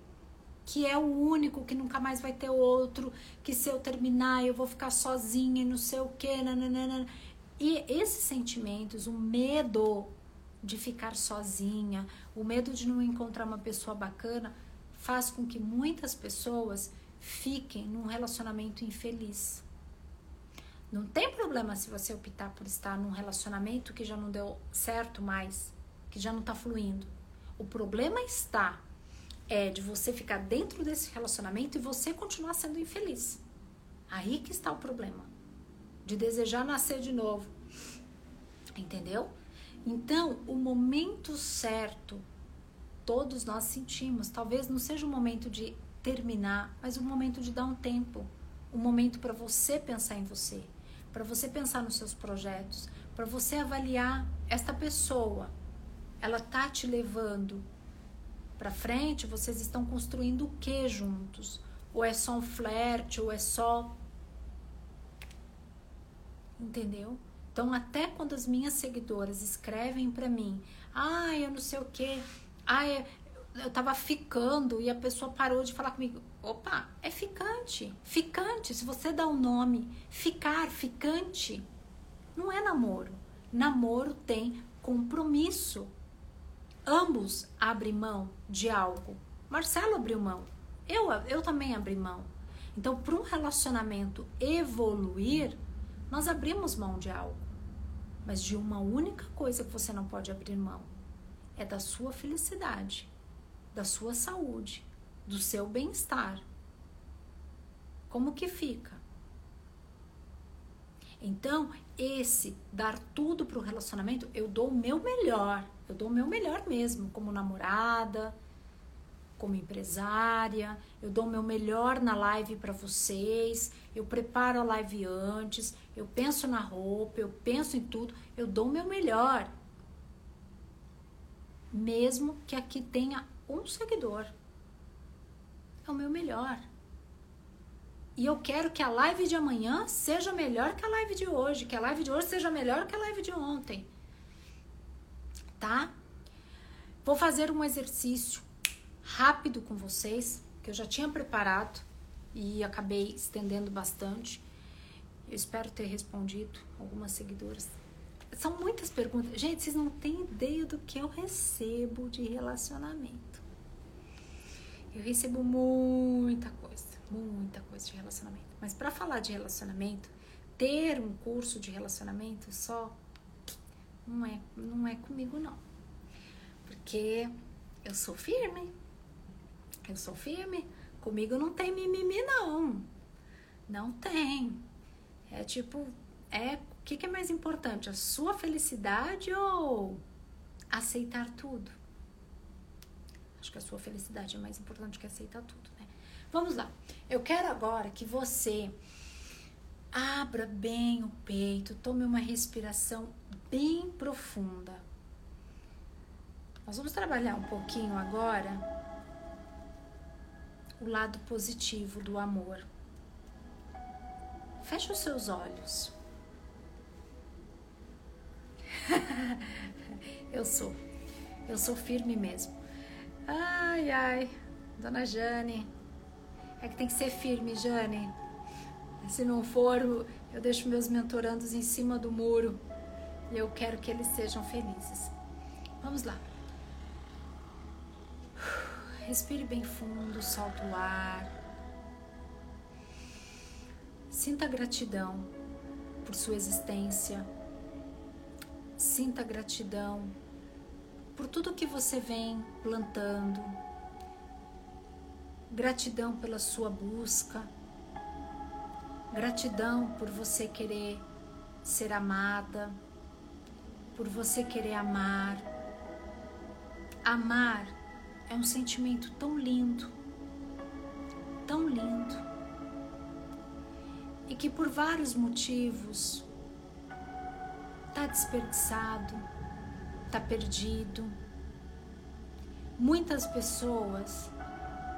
Que é o único, que nunca mais vai ter outro, que se eu terminar eu vou ficar sozinha e não sei o quê. Nananana. E esses sentimentos, o medo de ficar sozinha, o medo de não encontrar uma pessoa bacana, faz com que muitas pessoas fiquem num relacionamento infeliz. Não tem problema se você optar por estar num relacionamento que já não deu certo mais, que já não está fluindo. O problema está é de você ficar dentro desse relacionamento e você continuar sendo infeliz. Aí que está o problema. De desejar nascer de novo. Entendeu? Então, o momento certo, todos nós sentimos. Talvez não seja o momento de terminar, mas o momento de dar um tempo. Um momento para você pensar em você para você pensar nos seus projetos, para você avaliar esta pessoa. Ela tá te levando para frente, vocês estão construindo o que juntos? Ou é só um flerte, ou é só Entendeu? Então, até quando as minhas seguidoras escrevem para mim, ah, eu não sei o que, ah, eu tava ficando e a pessoa parou de falar comigo. Opa, é ficante. Ficante, se você dá o um nome, ficar, ficante, não é namoro. Namoro tem compromisso. Ambos abrem mão de algo. Marcelo abriu mão. Eu, eu também abri mão. Então, para um relacionamento evoluir, nós abrimos mão de algo. Mas de uma única coisa que você não pode abrir mão: é da sua felicidade da sua saúde, do seu bem-estar. Como que fica? Então, esse dar tudo para o relacionamento, eu dou o meu melhor, eu dou o meu melhor mesmo, como namorada, como empresária, eu dou meu melhor na live para vocês, eu preparo a live antes, eu penso na roupa, eu penso em tudo, eu dou meu melhor. Mesmo que aqui tenha um seguidor. É o meu melhor. E eu quero que a live de amanhã seja melhor que a live de hoje, que a live de hoje seja melhor que a live de ontem. Tá? Vou fazer um exercício rápido com vocês, que eu já tinha preparado e acabei estendendo bastante. Eu espero ter respondido algumas seguidoras. São muitas perguntas. Gente, vocês não têm ideia do que eu recebo de relacionamento. Eu recebo muita coisa, muita coisa de relacionamento. Mas para falar de relacionamento, ter um curso de relacionamento só não é, não é comigo não. Porque eu sou firme. Eu sou firme. Comigo não tem mimimi não. Não tem. É tipo, é o que, que é mais importante? A sua felicidade ou aceitar tudo? Acho que a sua felicidade é mais importante que aceitar tudo, né? Vamos lá. Eu quero agora que você abra bem o peito, tome uma respiração bem profunda. Nós vamos trabalhar um pouquinho agora o lado positivo do amor. Feche os seus olhos. eu sou. Eu sou firme mesmo. Ai, ai, dona Jane. É que tem que ser firme, Jane. Se não for, eu deixo meus mentorandos em cima do muro e eu quero que eles sejam felizes. Vamos lá. Respire bem fundo, solta o ar. Sinta gratidão por sua existência. Sinta gratidão por tudo que você vem plantando. Gratidão pela sua busca. Gratidão por você querer ser amada, por você querer amar. Amar é um sentimento tão lindo, tão lindo, e que por vários motivos está desperdiçado está perdido. Muitas pessoas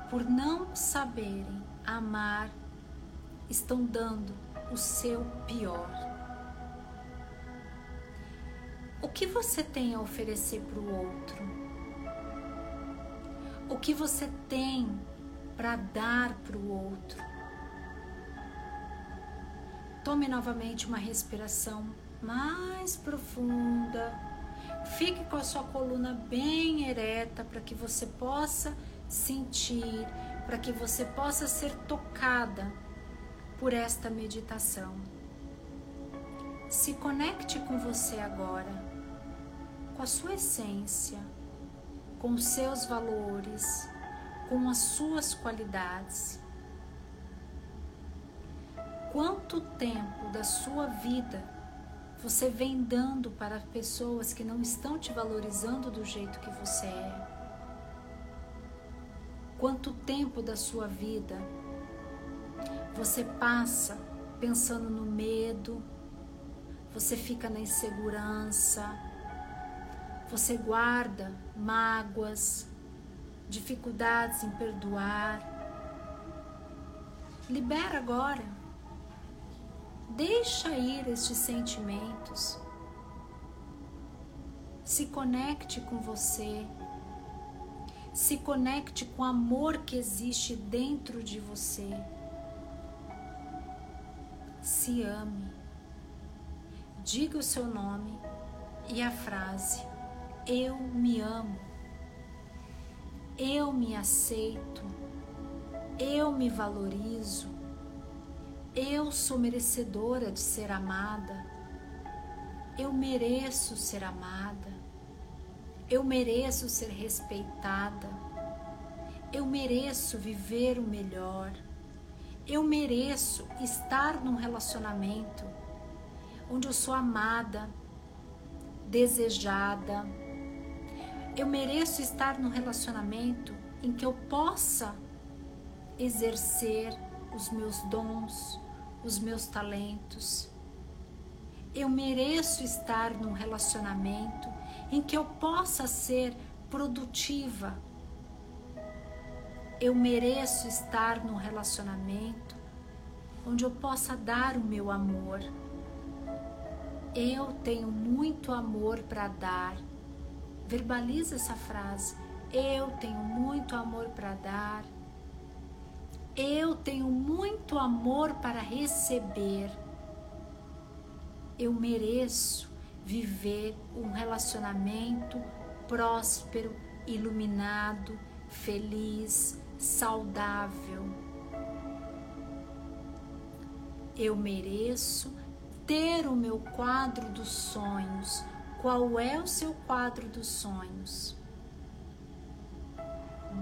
por não saberem amar, estão dando o seu pior. O que você tem a oferecer para o outro? O que você tem para dar para o outro? Tome novamente uma respiração mais profunda. Fique com a sua coluna bem ereta para que você possa sentir, para que você possa ser tocada por esta meditação. Se conecte com você agora, com a sua essência, com seus valores, com as suas qualidades. Quanto tempo da sua vida você vem dando para pessoas que não estão te valorizando do jeito que você é? Quanto tempo da sua vida você passa pensando no medo, você fica na insegurança, você guarda mágoas, dificuldades em perdoar. Libera agora. Deixa ir estes sentimentos. Se conecte com você se conecte com o amor que existe dentro de você. Se ame. Diga o seu nome e a frase: Eu me amo. Eu me aceito. Eu me valorizo. Eu sou merecedora de ser amada. Eu mereço ser amada. Eu mereço ser respeitada. Eu mereço viver o melhor. Eu mereço estar num relacionamento onde eu sou amada, desejada. Eu mereço estar num relacionamento em que eu possa exercer os meus dons, os meus talentos. Eu mereço estar num relacionamento em que eu possa ser produtiva. Eu mereço estar num relacionamento onde eu possa dar o meu amor. Eu tenho muito amor para dar. Verbaliza essa frase. Eu tenho muito amor para dar. Eu tenho muito amor para receber. Eu mereço viver um relacionamento próspero, iluminado, feliz, saudável. Eu mereço ter o meu quadro dos sonhos. Qual é o seu quadro dos sonhos?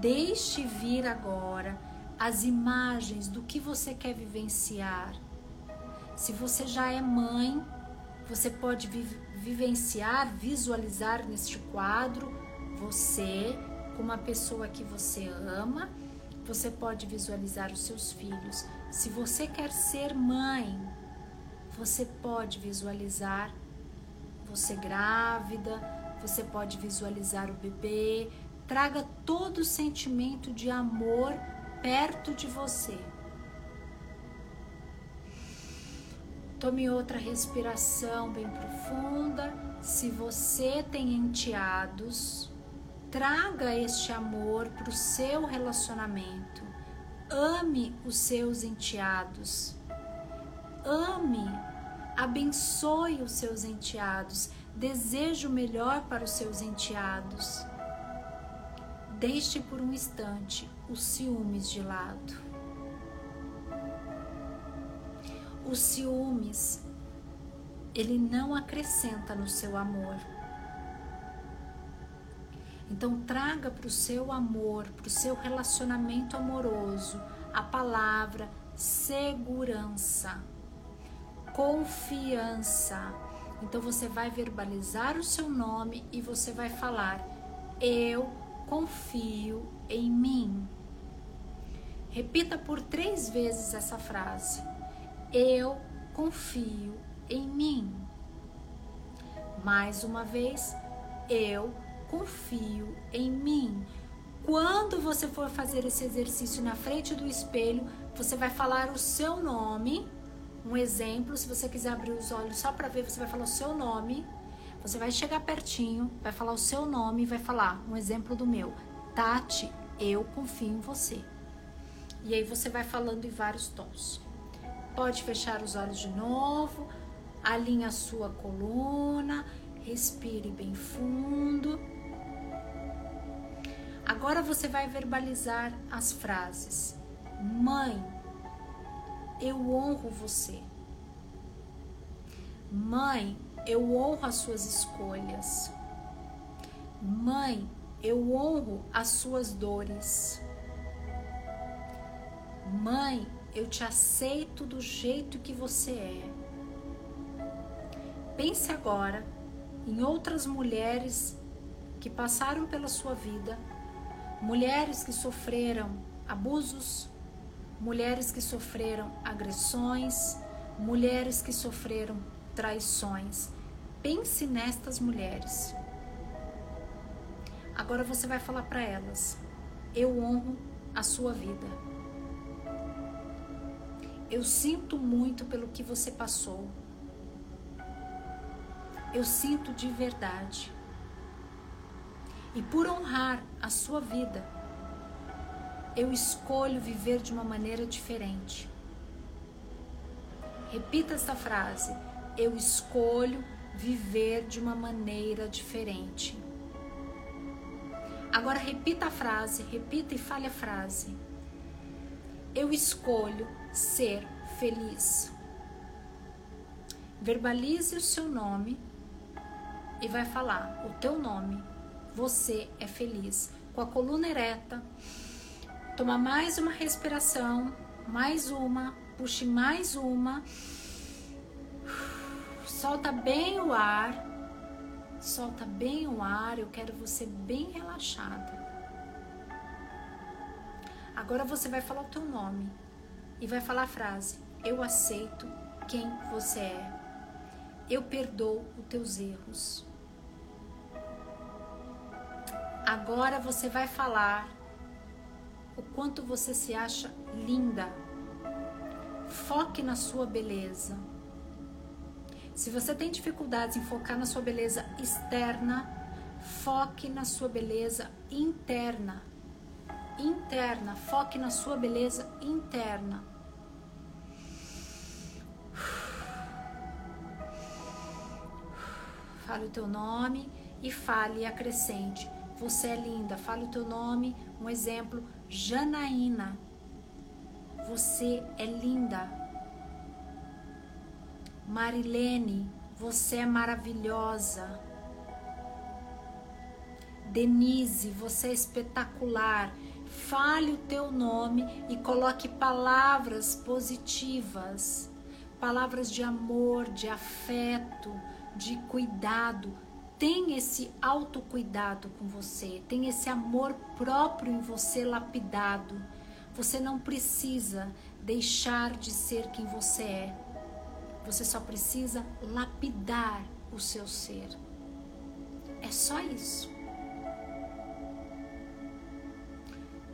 Deixe vir agora as imagens do que você quer vivenciar. Se você já é mãe, você pode vivenciar, visualizar neste quadro você com uma pessoa que você ama. Você pode visualizar os seus filhos. Se você quer ser mãe, você pode visualizar você grávida, você pode visualizar o bebê. Traga todo o sentimento de amor perto de você. Tome outra respiração bem profunda. Se você tem enteados, traga este amor para o seu relacionamento. Ame os seus enteados. Ame, abençoe os seus enteados. Deseje o melhor para os seus enteados. Deixe por um instante os ciúmes de lado. Os ciúmes, ele não acrescenta no seu amor. Então, traga para o seu amor, para o seu relacionamento amoroso, a palavra segurança, confiança. Então, você vai verbalizar o seu nome e você vai falar: Eu confio em mim. Repita por três vezes essa frase. Eu confio em mim. Mais uma vez, eu confio em mim. Quando você for fazer esse exercício na frente do espelho, você vai falar o seu nome. Um exemplo, se você quiser abrir os olhos só para ver, você vai falar o seu nome. Você vai chegar pertinho, vai falar o seu nome e vai falar um exemplo do meu. Tati, eu confio em você. E aí você vai falando em vários tons. Pode fechar os olhos de novo, alinhe a sua coluna, respire bem fundo. Agora você vai verbalizar as frases. Mãe, eu honro você. Mãe, eu honro as suas escolhas. Mãe, eu honro as suas dores. Mãe, eu te aceito do jeito que você é. Pense agora em outras mulheres que passaram pela sua vida mulheres que sofreram abusos, mulheres que sofreram agressões, mulheres que sofreram traições. Pense nestas mulheres. Agora você vai falar para elas: Eu honro a sua vida. Eu sinto muito pelo que você passou. Eu sinto de verdade e por honrar a sua vida, eu escolho viver de uma maneira diferente. Repita essa frase. Eu escolho viver de uma maneira diferente. Agora repita a frase, repita e fale a frase. Eu escolho ser feliz. Verbalize o seu nome e vai falar o teu nome você é feliz. Com a coluna ereta, toma mais uma respiração, mais uma, puxe mais uma. Solta bem o ar. Solta bem o ar. Eu quero você bem relaxada. Agora você vai falar o teu nome e vai falar a frase: Eu aceito quem você é. Eu perdoo os teus erros. Agora você vai falar o quanto você se acha linda. Foque na sua beleza. Se você tem dificuldades em focar na sua beleza externa, foque na sua beleza interna. Interna, foque na sua beleza interna. Fale o teu nome e fale acrescente. Você é linda. Fale o teu nome. Um exemplo: Janaína. Você é linda. Marilene, você é maravilhosa. Denise, você é espetacular. Fale o teu nome e coloque palavras positivas, palavras de amor, de afeto, de cuidado tem esse autocuidado com você, tem esse amor próprio em você lapidado. Você não precisa deixar de ser quem você é. Você só precisa lapidar o seu ser. É só isso.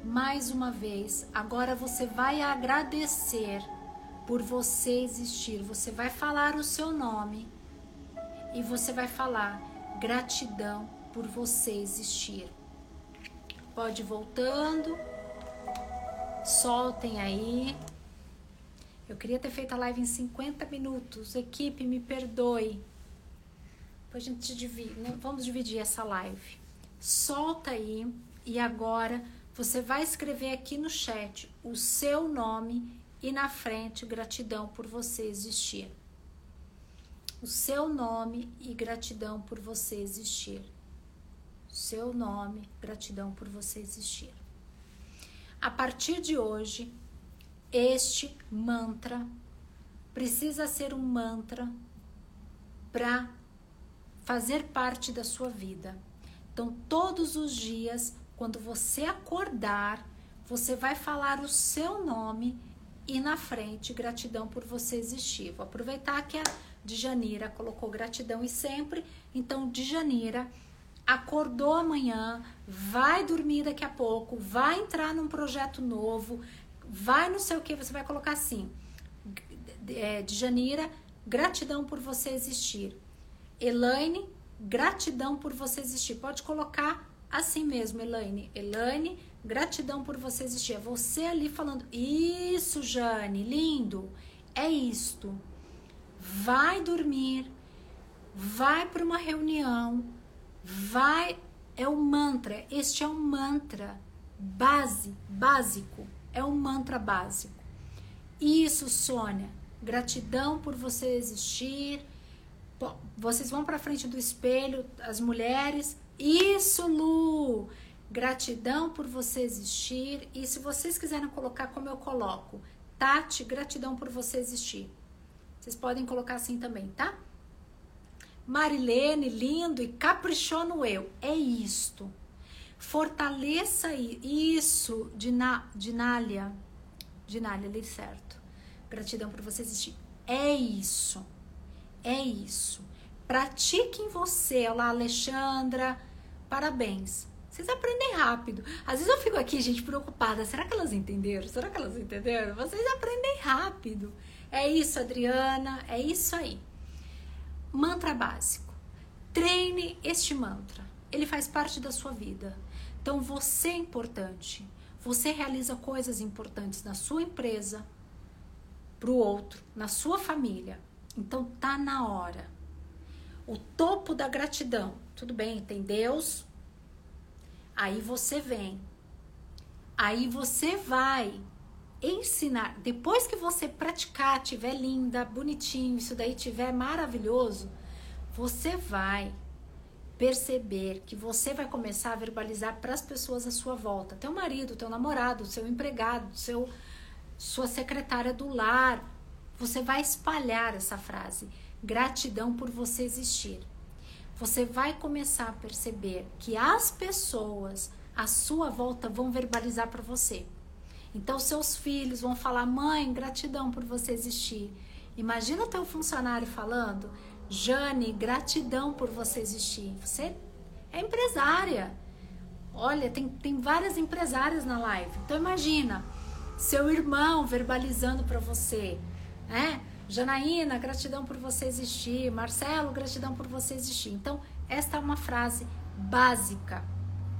Mais uma vez, agora você vai agradecer por você existir. Você vai falar o seu nome e você vai falar gratidão por você existir. Pode voltando, soltem aí. Eu queria ter feito a live em 50 minutos. Equipe, me perdoe. Depois a gente divide, né? vamos dividir essa live. Solta aí e agora você vai escrever aqui no chat o seu nome e na frente gratidão por você existir o seu nome e gratidão por você existir. Seu nome, gratidão por você existir. A partir de hoje, este mantra precisa ser um mantra para fazer parte da sua vida. Então, todos os dias, quando você acordar, você vai falar o seu nome e na frente gratidão por você existir. Vou aproveitar que a Djanira colocou gratidão e sempre. Então, Djanira, acordou amanhã, vai dormir daqui a pouco, vai entrar num projeto novo, vai não sei o que, você vai colocar assim, é, de Janira, gratidão por você existir. Elaine, gratidão por você existir. Pode colocar assim mesmo, Elaine. Elaine, gratidão por você existir. É você ali falando, isso, Jane, lindo, é isto. Vai dormir, vai para uma reunião, vai. É um mantra. Este é um mantra base, básico. É um mantra básico. Isso, Sônia. Gratidão por você existir. Vocês vão para frente do espelho, as mulheres. Isso, Lu. Gratidão por você existir. E se vocês quiserem colocar como eu coloco, Tati, gratidão por você existir. Vocês podem colocar assim também, tá? Marilene, lindo e caprichou eu. É isto. Fortaleça isso, Dinália. Dinália, li certo. Gratidão por você existir. É isso. É isso. Pratique em você. Olá, Alexandra. Parabéns. Vocês aprendem rápido. Às vezes eu fico aqui, gente, preocupada. Será que elas entenderam? Será que elas entenderam? Vocês aprendem rápido. É isso, Adriana. É isso aí. Mantra básico. Treine este mantra. Ele faz parte da sua vida. Então você é importante. Você realiza coisas importantes na sua empresa, para o outro, na sua família. Então tá na hora. O topo da gratidão. Tudo bem, tem Deus. Aí você vem. Aí você vai ensinar. Depois que você praticar, tiver linda, bonitinho, isso daí tiver maravilhoso, você vai perceber que você vai começar a verbalizar para as pessoas à sua volta, teu marido, teu namorado, seu empregado, seu sua secretária do lar. Você vai espalhar essa frase: gratidão por você existir. Você vai começar a perceber que as pessoas à sua volta vão verbalizar para você. Então seus filhos vão falar: "Mãe, gratidão por você existir". Imagina teu funcionário falando: Jane, gratidão por você existir. Você é empresária. Olha, tem, tem várias empresárias na live. Então imagina, seu irmão verbalizando para você, né? Janaína, gratidão por você existir. Marcelo, gratidão por você existir. Então, esta é uma frase básica.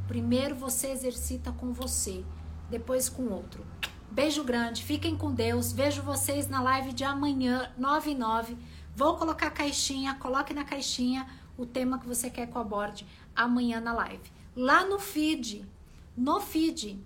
Primeiro você exercita com você, depois com outro. Beijo grande, fiquem com Deus. Vejo vocês na live de amanhã, 9 e 9. Vou colocar a caixinha, coloque na caixinha o tema que você quer que eu aborde amanhã na live. Lá no feed, no feed,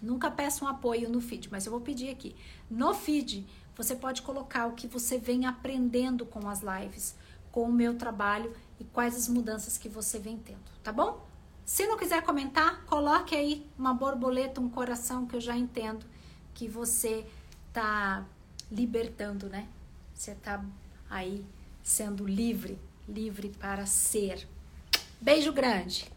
nunca peço um apoio no feed, mas eu vou pedir aqui. No feed, você pode colocar o que você vem aprendendo com as lives, com o meu trabalho e quais as mudanças que você vem tendo, tá bom? Se não quiser comentar, coloque aí uma borboleta, um coração que eu já entendo que você tá libertando, né? Você tá aí sendo livre, livre para ser. Beijo grande.